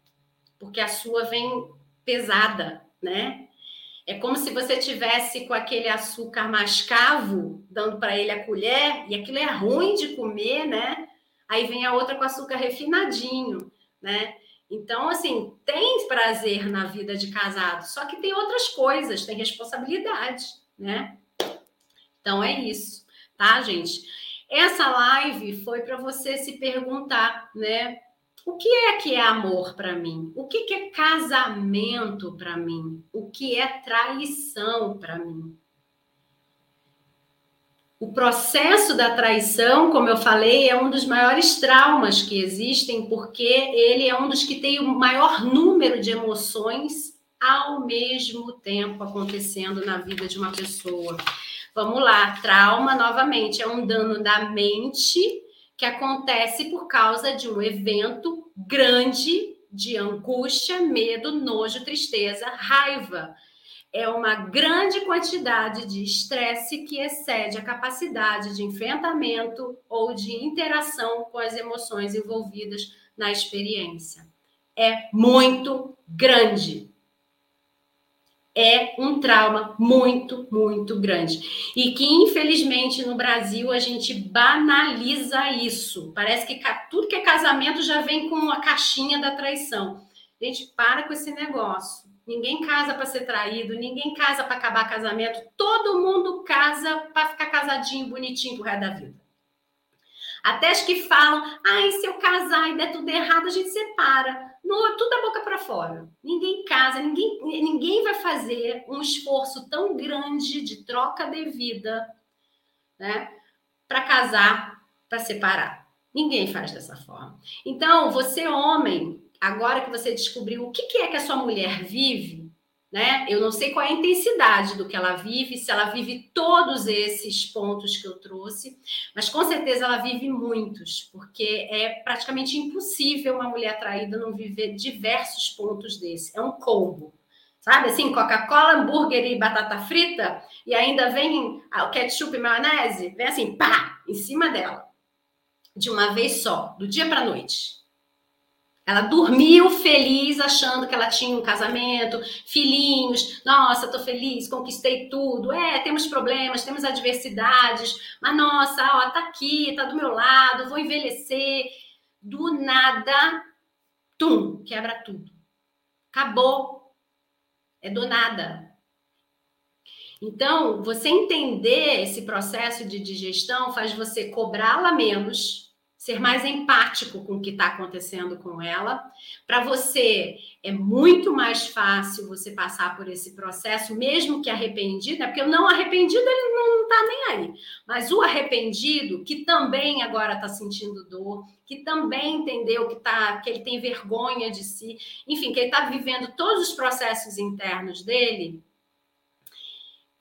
Porque a sua vem pesada, né? É como se você tivesse com aquele açúcar mascavo, dando para ele a colher, e aquilo é ruim de comer, né? Aí vem a outra com açúcar refinadinho, né? Então, assim, tem prazer na vida de casado, só que tem outras coisas, tem responsabilidade, né? Então é isso, tá, gente? Essa live foi para você se perguntar, né? O que é que é amor para mim? O que, que é casamento para mim? O que é traição para mim? O processo da traição, como eu falei, é um dos maiores traumas que existem, porque ele é um dos que tem o maior número de emoções ao mesmo tempo acontecendo na vida de uma pessoa. Vamos lá, trauma novamente é um dano da mente que acontece por causa de um evento grande de angústia, medo, nojo, tristeza, raiva. É uma grande quantidade de estresse que excede a capacidade de enfrentamento ou de interação com as emoções envolvidas na experiência. É muito grande é um trauma muito, muito grande. E que, infelizmente, no Brasil a gente banaliza isso. Parece que tudo que é casamento já vem com a caixinha da traição. Gente, para com esse negócio. Ninguém casa para ser traído, ninguém casa para acabar casamento. Todo mundo casa para ficar casadinho, bonitinho pro resto da vida. Até as que falam, ai, se eu casar e der tudo errado, a gente separa. Não, é tudo da boca para fora. Ninguém casa, ninguém, ninguém vai fazer um esforço tão grande de troca de vida, né, para casar, para separar. Ninguém faz dessa forma. Então, você homem, agora que você descobriu o que, é que a sua mulher vive, né? Eu não sei qual é a intensidade do que ela vive, se ela vive todos esses pontos que eu trouxe, mas com certeza ela vive muitos, porque é praticamente impossível uma mulher traída não viver diversos pontos desse. É um combo. Sabe assim, Coca-Cola, hambúrguer e batata frita, e ainda vem o ketchup e maionese, vem assim, pá, em cima dela. De uma vez só, do dia para noite. Ela dormiu feliz, achando que ela tinha um casamento, filhinhos. Nossa, tô feliz, conquistei tudo. É, temos problemas, temos adversidades, mas nossa, ó, tá aqui, tá do meu lado, vou envelhecer. Do nada, tum, quebra tudo. Acabou. É do nada. Então, você entender esse processo de digestão faz você cobrá-la menos ser mais empático com o que está acontecendo com ela. Para você é muito mais fácil você passar por esse processo, mesmo que arrependido, né? porque o não arrependido ele não está nem aí. Mas o arrependido, que também agora está sentindo dor, que também entendeu que, tá, que ele tem vergonha de si, enfim, que ele está vivendo todos os processos internos dele,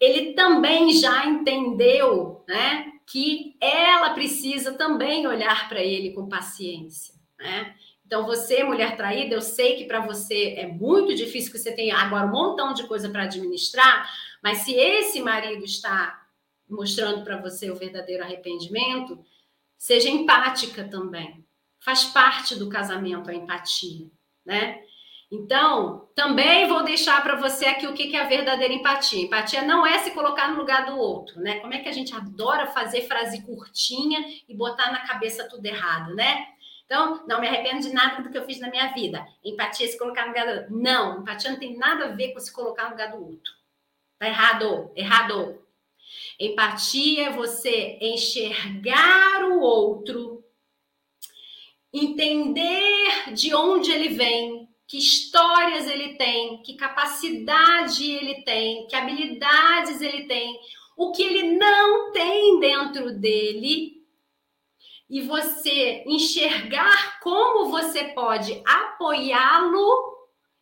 ele também já entendeu, né? Que ela precisa também olhar para ele com paciência, né? Então, você, mulher traída, eu sei que para você é muito difícil que você tenha agora um montão de coisa para administrar, mas se esse marido está mostrando para você o verdadeiro arrependimento, seja empática também. Faz parte do casamento a empatia, né? Então, também vou deixar para você aqui o que é a verdadeira empatia. Empatia não é se colocar no lugar do outro, né? Como é que a gente adora fazer frase curtinha e botar na cabeça tudo errado, né? Então, não me arrependo de nada do que eu fiz na minha vida. Empatia é se colocar no lugar do outro. Não, empatia não tem nada a ver com se colocar no lugar do outro. Tá errado, errado. Empatia é você enxergar o outro, entender de onde ele vem, que histórias ele tem, que capacidade ele tem, que habilidades ele tem, o que ele não tem dentro dele, e você enxergar como você pode apoiá-lo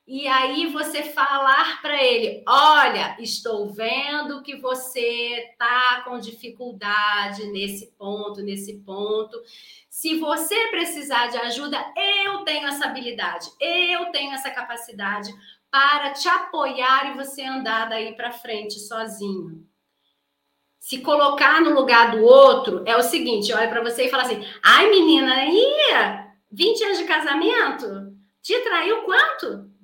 e aí você falar para ele: olha, estou vendo que você tá com dificuldade nesse ponto, nesse ponto. Se você precisar de ajuda, eu tenho essa habilidade, eu tenho essa capacidade. para te apoiar e você andar daí para frente sozinho. Se colocar no lugar do outro é o seguinte: olha para você e fala assim: ai, menina, ia 20 anos de casamento? Te traiu quanto?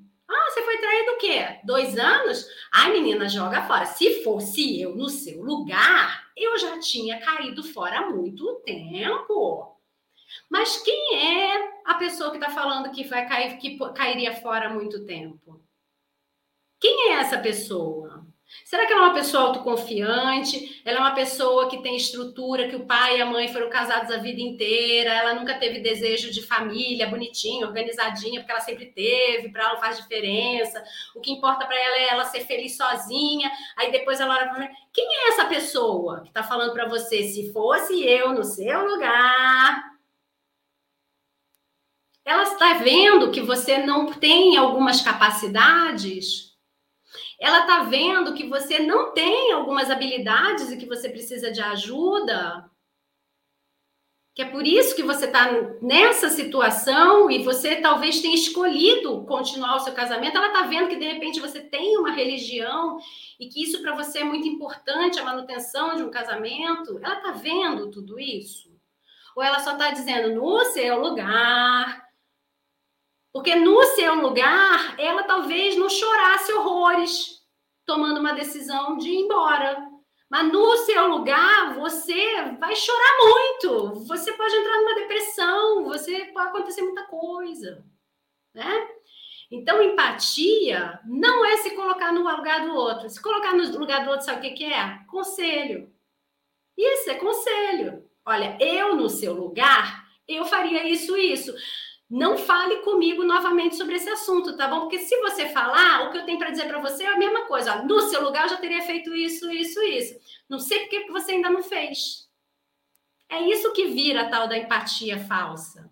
Você foi traído o quê? Dois anos? Ai, menina, joga fora. Se fosse eu no seu lugar, eu já tinha caído fora há muito tempo. Mas quem é a pessoa que está falando que vai cair, que cairia fora há muito tempo? Quem é essa pessoa? Será que ela é uma pessoa autoconfiante? Ela é uma pessoa que tem estrutura, que o pai e a mãe foram casados a vida inteira, ela nunca teve desejo de família, bonitinha, organizadinha, porque ela sempre teve, para ela não faz diferença. O que importa para ela é ela ser feliz sozinha. Aí depois ela olha para quem é essa pessoa que está falando para você? Se fosse eu no seu lugar, ela está vendo que você não tem algumas capacidades ela está vendo que você não tem algumas habilidades e que você precisa de ajuda. Que é por isso que você está nessa situação e você talvez tenha escolhido continuar o seu casamento. Ela está vendo que de repente você tem uma religião e que isso para você é muito importante, a manutenção de um casamento. Ela está vendo tudo isso? Ou ela só está dizendo no seu lugar, porque no seu lugar, ela talvez não chorasse horrores, tomando uma decisão de ir embora. Mas no seu lugar, você vai chorar muito. Você pode entrar numa depressão, você pode acontecer muita coisa, né? Então, empatia não é se colocar no lugar do outro. Se colocar no lugar do outro, sabe o que é? Conselho. Isso é conselho. Olha, eu no seu lugar, eu faria isso, isso não fale comigo novamente sobre esse assunto, tá bom? Porque se você falar, o que eu tenho para dizer para você é a mesma coisa. No seu lugar eu já teria feito isso, isso, isso. Não sei por que você ainda não fez. É isso que vira a tal da empatia falsa.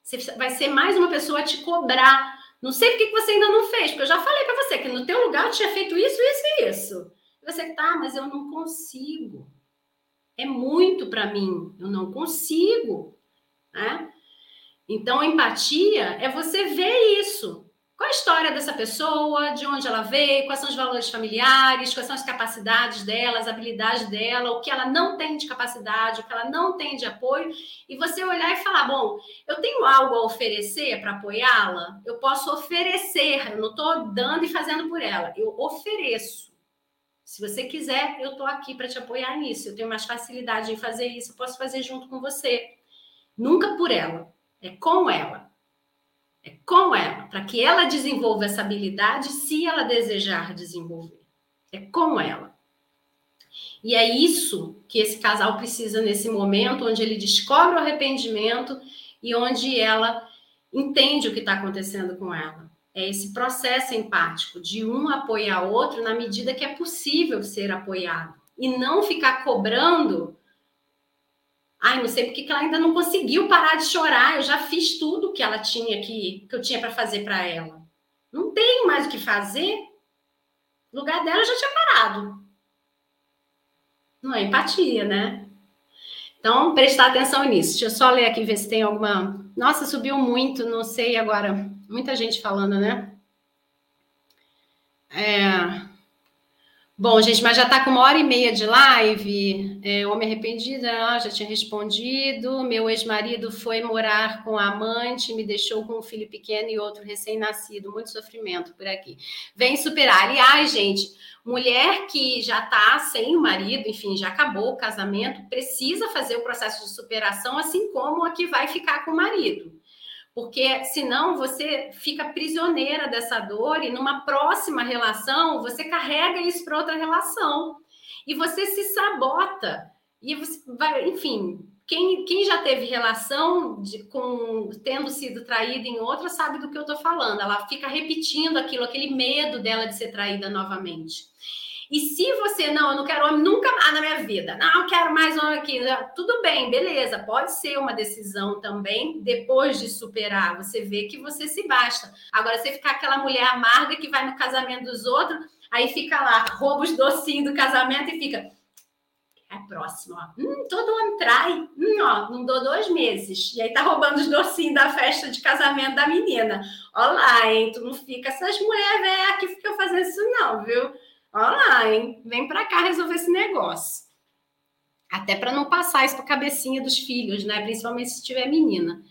Você vai ser mais uma pessoa a te cobrar. Não sei por que você ainda não fez, porque eu já falei para você que no teu lugar eu tinha feito isso, isso e isso. E você tá, mas eu não consigo. É muito para mim, eu não consigo, né? Então, empatia é você ver isso. Qual a história dessa pessoa, de onde ela veio, quais são os valores familiares, quais são as capacidades dela, as habilidades dela, o que ela não tem de capacidade, o que ela não tem de apoio, e você olhar e falar: bom, eu tenho algo a oferecer para apoiá-la? Eu posso oferecer, eu não estou dando e fazendo por ela, eu ofereço. Se você quiser, eu estou aqui para te apoiar nisso. Eu tenho mais facilidade em fazer isso, eu posso fazer junto com você. Nunca por ela. É com ela. É com ela, para que ela desenvolva essa habilidade se ela desejar desenvolver. É com ela. E é isso que esse casal precisa nesse momento, onde ele descobre o arrependimento e onde ela entende o que está acontecendo com ela. É esse processo empático de um apoiar o outro na medida que é possível ser apoiado. E não ficar cobrando Ai, não sei porque que ela ainda não conseguiu parar de chorar. Eu já fiz tudo que ela tinha que, que eu tinha para fazer para ela. Não tenho mais o que fazer. O lugar dela já tinha parado. Não é empatia, né? Então, prestar atenção nisso. Deixa eu só ler aqui, ver se tem alguma. Nossa, subiu muito, não sei agora. Muita gente falando, né? É. Bom, gente, mas já está com uma hora e meia de live. É, homem arrependido, ah, já tinha respondido. Meu ex-marido foi morar com a amante, me deixou com um filho pequeno e outro recém-nascido. Muito sofrimento por aqui. Vem superar. Aliás, gente, mulher que já está sem o marido, enfim, já acabou o casamento, precisa fazer o processo de superação, assim como a que vai ficar com o marido porque senão você fica prisioneira dessa dor e numa próxima relação você carrega isso para outra relação e você se sabota e você vai, enfim, quem, quem já teve relação de, com tendo sido traída em outra sabe do que eu estou falando. Ela fica repetindo aquilo, aquele medo dela de ser traída novamente. E se você, não, eu não quero homem nunca mais na minha vida, não, eu quero mais homem aqui, tudo bem, beleza, pode ser uma decisão também, depois de superar, você vê que você se basta. Agora, você ficar aquela mulher amarga que vai no casamento dos outros, aí fica lá, rouba os docinhos do casamento e fica, É próximo, ó. Hum, todo homem trai. Hum, ó, não dou dois meses. E aí tá roubando os docinhos da festa de casamento da menina. Ó lá, hein? Tu não fica essas mulheres velhas que ficam fazendo isso, não, viu? Ó lá, hein? Vem pra cá resolver esse negócio. Até para não passar isso pra cabecinha dos filhos, né? Principalmente se tiver menina.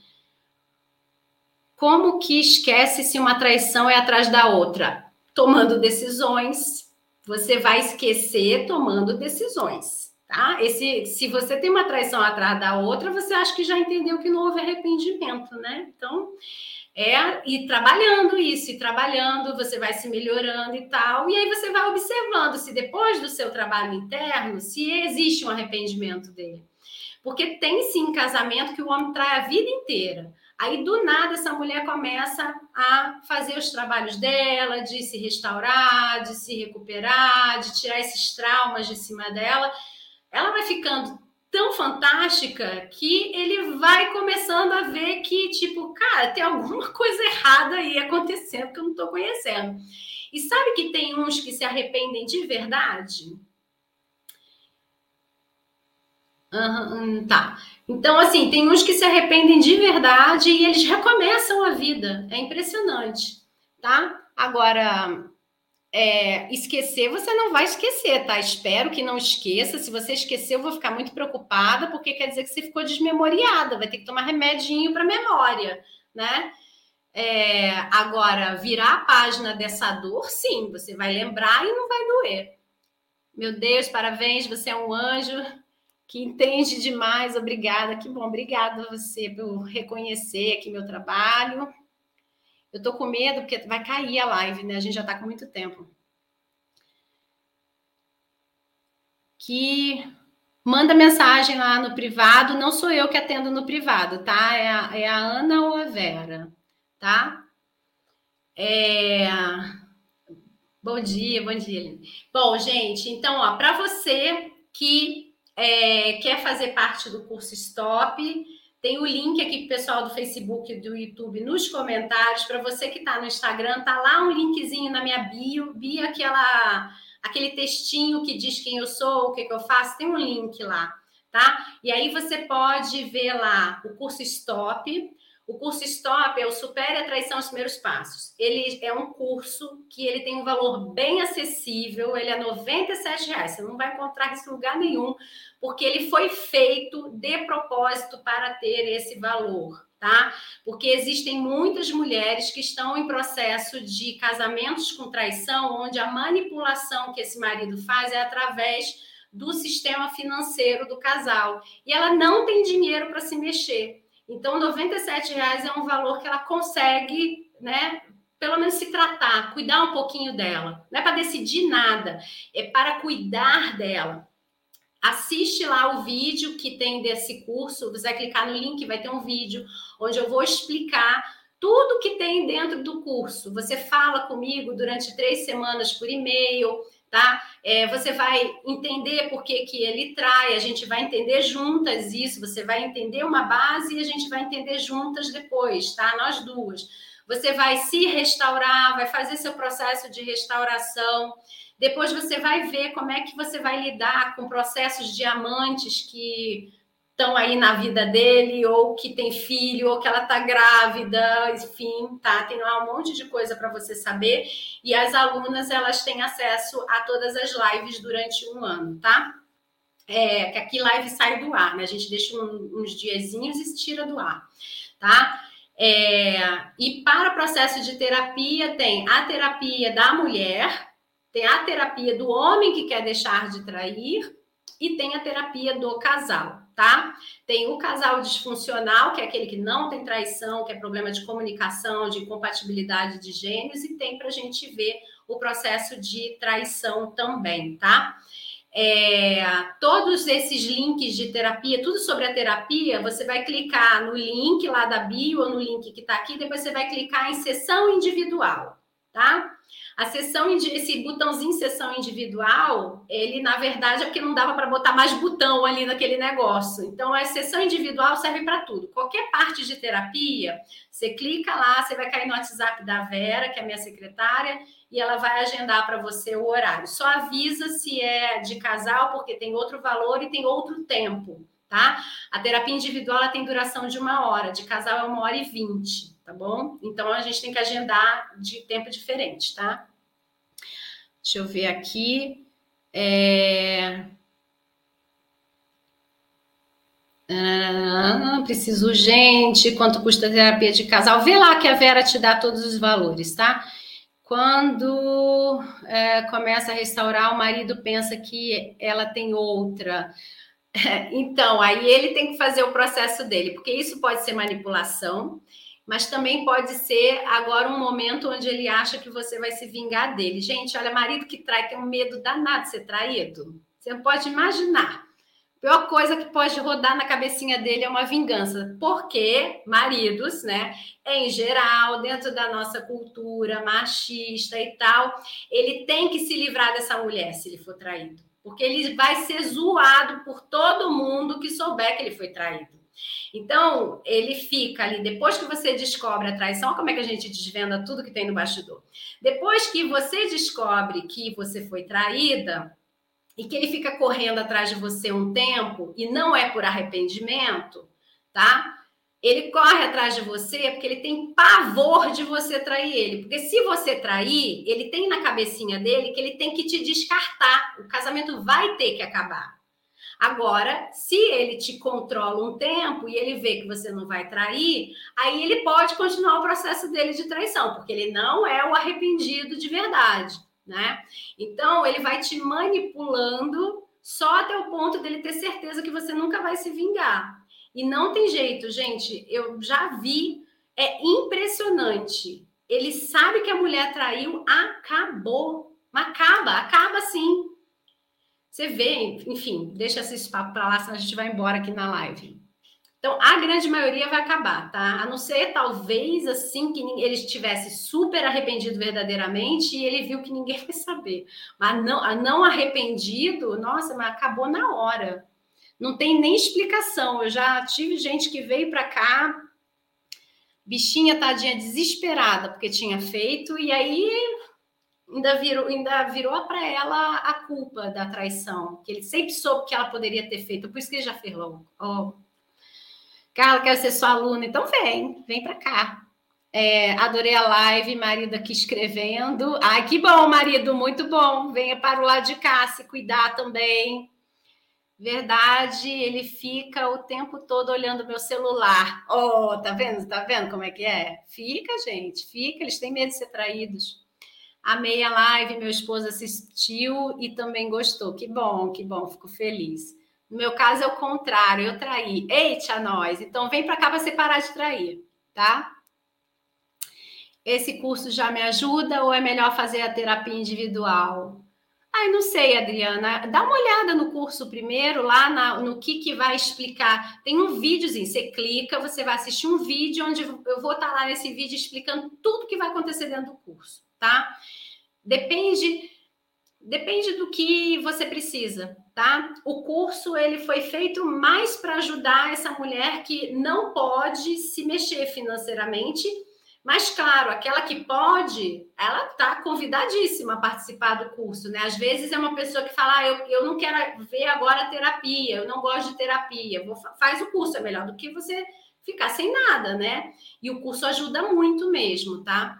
Como que esquece se uma traição é atrás da outra? Tomando decisões. Você vai esquecer tomando decisões tá? Esse, se você tem uma traição atrás da outra, você acha que já entendeu que não houve arrependimento, né? Então, é ir trabalhando isso, e trabalhando, você vai se melhorando e tal, e aí você vai observando se depois do seu trabalho interno, se existe um arrependimento dele. Porque tem sim casamento que o homem trai a vida inteira. Aí, do nada, essa mulher começa a fazer os trabalhos dela, de se restaurar, de se recuperar, de tirar esses traumas de cima dela ela vai ficando tão fantástica que ele vai começando a ver que, tipo, cara, tem alguma coisa errada aí acontecendo que eu não estou conhecendo. E sabe que tem uns que se arrependem de verdade? Uhum, tá. Então, assim, tem uns que se arrependem de verdade e eles recomeçam a vida. É impressionante, tá? Agora, é, esquecer, você não vai esquecer, tá? Espero que não esqueça. Se você esquecer, eu vou ficar muito preocupada, porque quer dizer que você ficou desmemoriada, vai ter que tomar remedinho para memória, né? É, agora, virar a página dessa dor, sim, você vai lembrar e não vai doer. Meu Deus, parabéns, você é um anjo que entende demais, obrigada, que bom, obrigada a você por reconhecer aqui meu trabalho. Eu tô com medo porque vai cair a live, né? A gente já tá com muito tempo. Que manda mensagem lá no privado. Não sou eu que atendo no privado, tá? É a, é a Ana ou a Vera, tá? É... Bom dia, bom dia. Bom, gente, então, ó, para você que é, quer fazer parte do curso Stop, tem o link aqui pro pessoal do Facebook e do YouTube nos comentários. Para você que está no Instagram, tá lá um linkzinho na minha bio, bio aquela, aquele textinho que diz quem eu sou, o que, que eu faço, tem um link lá, tá? E aí você pode ver lá o curso Stop. O curso Stop é o Supere a Traição os Primeiros Passos. Ele é um curso que ele tem um valor bem acessível, ele é 97 reais. Você não vai encontrar isso em lugar nenhum porque ele foi feito de propósito para ter esse valor, tá? Porque existem muitas mulheres que estão em processo de casamentos com traição, onde a manipulação que esse marido faz é através do sistema financeiro do casal. E ela não tem dinheiro para se mexer. Então, R$ reais é um valor que ela consegue, né? Pelo menos se tratar, cuidar um pouquinho dela. Não é para decidir nada, é para cuidar dela assiste lá o vídeo que tem desse curso. Você vai clicar no link, vai ter um vídeo onde eu vou explicar tudo que tem dentro do curso. Você fala comigo durante três semanas por e-mail, tá? É, você vai entender por que, que ele trai, a gente vai entender juntas isso, você vai entender uma base e a gente vai entender juntas depois, tá? Nós duas. Você vai se restaurar, vai fazer seu processo de restauração. Depois você vai ver como é que você vai lidar com processos de amantes que estão aí na vida dele, ou que tem filho, ou que ela está grávida, enfim, tá? Tem lá um monte de coisa para você saber. E as alunas, elas têm acesso a todas as lives durante um ano, tá? É, que aqui live sai do ar, né? A gente deixa um, uns diazinhos e tira do ar, tá? É, e para o processo de terapia, tem a terapia da mulher, tem a terapia do homem que quer deixar de trair e tem a terapia do casal, tá? Tem o casal disfuncional, que é aquele que não tem traição, que é problema de comunicação, de incompatibilidade de gênios, e tem para a gente ver o processo de traição também, tá? É, todos esses links de terapia, tudo sobre a terapia, você vai clicar no link lá da bio ou no link que está aqui, depois você vai clicar em sessão individual, tá? A sessão, esse botãozinho sessão individual, ele na verdade é porque não dava para botar mais botão ali naquele negócio. Então, a sessão individual serve para tudo. Qualquer parte de terapia, você clica lá, você vai cair no WhatsApp da Vera, que é minha secretária, e ela vai agendar para você o horário. Só avisa se é de casal, porque tem outro valor e tem outro tempo, tá? A terapia individual tem duração de uma hora, de casal é uma hora e vinte, tá bom? Então a gente tem que agendar de tempo diferente, tá? Deixa eu ver aqui. É... Ah, preciso urgente. Quanto custa a terapia de casal? Vê lá que a Vera te dá todos os valores, tá? Quando é, começa a restaurar, o marido pensa que ela tem outra. Então, aí ele tem que fazer o processo dele, porque isso pode ser manipulação, mas também pode ser agora um momento onde ele acha que você vai se vingar dele. Gente, olha, marido que trai tem um medo danado de ser traído. Você pode imaginar. A pior coisa que pode rodar na cabecinha dele é uma vingança, porque maridos, né, em geral, dentro da nossa cultura machista e tal, ele tem que se livrar dessa mulher se ele for traído, porque ele vai ser zoado por todo mundo que souber que ele foi traído. Então, ele fica ali, depois que você descobre a traição, como é que a gente desvenda tudo que tem no bastidor? Depois que você descobre que você foi traída, e que ele fica correndo atrás de você um tempo e não é por arrependimento, tá? Ele corre atrás de você porque ele tem pavor de você trair ele. Porque se você trair, ele tem na cabecinha dele que ele tem que te descartar. O casamento vai ter que acabar. Agora, se ele te controla um tempo e ele vê que você não vai trair, aí ele pode continuar o processo dele de traição, porque ele não é o arrependido de verdade né? Então, ele vai te manipulando só até o ponto dele ter certeza que você nunca vai se vingar. E não tem jeito, gente. Eu já vi, é impressionante. Ele sabe que a mulher traiu, acabou. Acaba, acaba sim. Você vê, enfim, deixa esse papo para lá, senão a gente vai embora aqui na live. Então, a grande maioria vai acabar, tá? A não ser, talvez, assim, que ele estivesse super arrependido verdadeiramente e ele viu que ninguém vai saber. Mas não, não arrependido, nossa, mas acabou na hora. Não tem nem explicação. Eu já tive gente que veio para cá, bichinha tadinha, desesperada, porque tinha feito, e aí ainda virou, ainda virou para ela a culpa da traição, que ele sempre soube que ela poderia ter feito, por isso que ele já fez logo. Oh, Carla, quero ser sua aluna. Então vem, vem para cá. É, adorei a live, marido aqui escrevendo. Ai, que bom, marido, muito bom. Venha para o lado de cá se cuidar também. Verdade, ele fica o tempo todo olhando meu celular. Oh, tá vendo? Tá vendo como é que é? Fica, gente, fica. Eles têm medo de ser traídos. Amei a live, meu esposo assistiu e também gostou. Que bom, que bom, fico feliz. No meu caso é o contrário, eu traí. Eita, nós! Então vem para cá para você parar de trair, tá? Esse curso já me ajuda ou é melhor fazer a terapia individual? Ai, não sei, Adriana. Dá uma olhada no curso primeiro, lá na, no que, que vai explicar. Tem um videozinho, você clica, você vai assistir um vídeo onde eu vou estar lá nesse vídeo explicando tudo que vai acontecer dentro do curso, tá? Depende Depende do que você precisa, tá? O curso ele foi feito mais para ajudar essa mulher que não pode se mexer financeiramente, mas claro, aquela que pode, ela tá convidadíssima a participar do curso, né? Às vezes é uma pessoa que fala, ah, eu, eu não quero ver agora terapia, eu não gosto de terapia, vou, faz o curso, é melhor do que você ficar sem nada, né? E o curso ajuda muito mesmo, tá?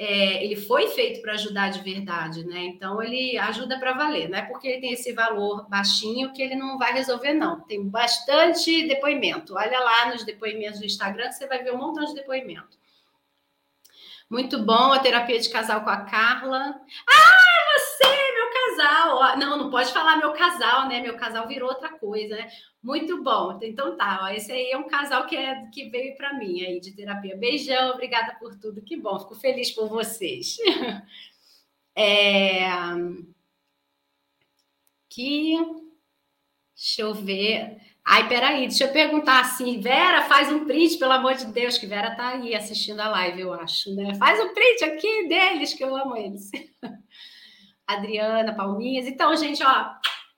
É, ele foi feito para ajudar de verdade, né? Então ele ajuda para valer, não é porque ele tem esse valor baixinho que ele não vai resolver, não. Tem bastante depoimento. Olha lá nos depoimentos do Instagram você vai ver um montão de depoimento. Muito bom a terapia de casal com a Carla. Ah, você, meu casal! Não, não pode falar meu casal, né? Meu casal virou outra coisa, né? Muito bom. Então tá, ó, esse aí é um casal que, é, que veio para mim aí de terapia. Beijão, obrigada por tudo. Que bom, fico feliz por vocês. É... Que deixa eu ver. Ai, peraí, deixa eu perguntar assim, Vera, faz um print, pelo amor de Deus, que Vera tá aí assistindo a live, eu acho, né? Faz um print aqui deles, que eu amo eles. Adriana, Palminhas. Então, gente, ó,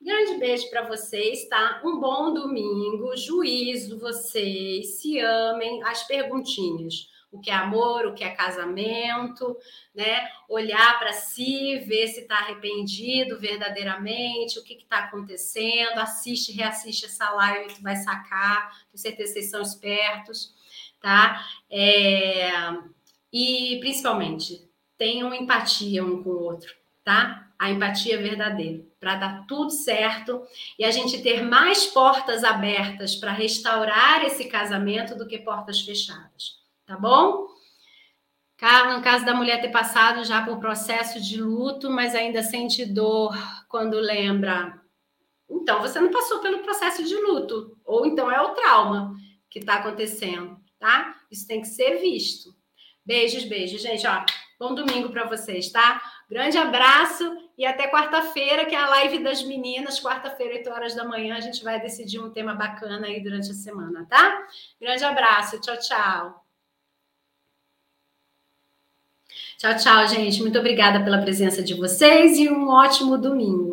grande beijo para vocês, tá? Um bom domingo, juízo vocês, se amem, as perguntinhas o que é amor, o que é casamento, né? Olhar para si, ver se está arrependido verdadeiramente, o que está acontecendo, assiste, reassiste essa live, tu vai sacar, tenho certeza vocês são espertos, tá? É... E principalmente, tenham empatia um com o outro, tá? A empatia verdadeira, para dar tudo certo e a gente ter mais portas abertas para restaurar esse casamento do que portas fechadas tá bom? No caso da mulher ter passado já por processo de luto, mas ainda sente dor quando lembra. Então, você não passou pelo processo de luto, ou então é o trauma que está acontecendo, tá? Isso tem que ser visto. Beijos, beijos, gente. Ó, bom domingo para vocês, tá? Grande abraço e até quarta-feira, que é a live das meninas. Quarta-feira, 8 horas da manhã, a gente vai decidir um tema bacana aí durante a semana, tá? Grande abraço. Tchau, tchau. Tchau, tchau, gente. Muito obrigada pela presença de vocês e um ótimo domingo.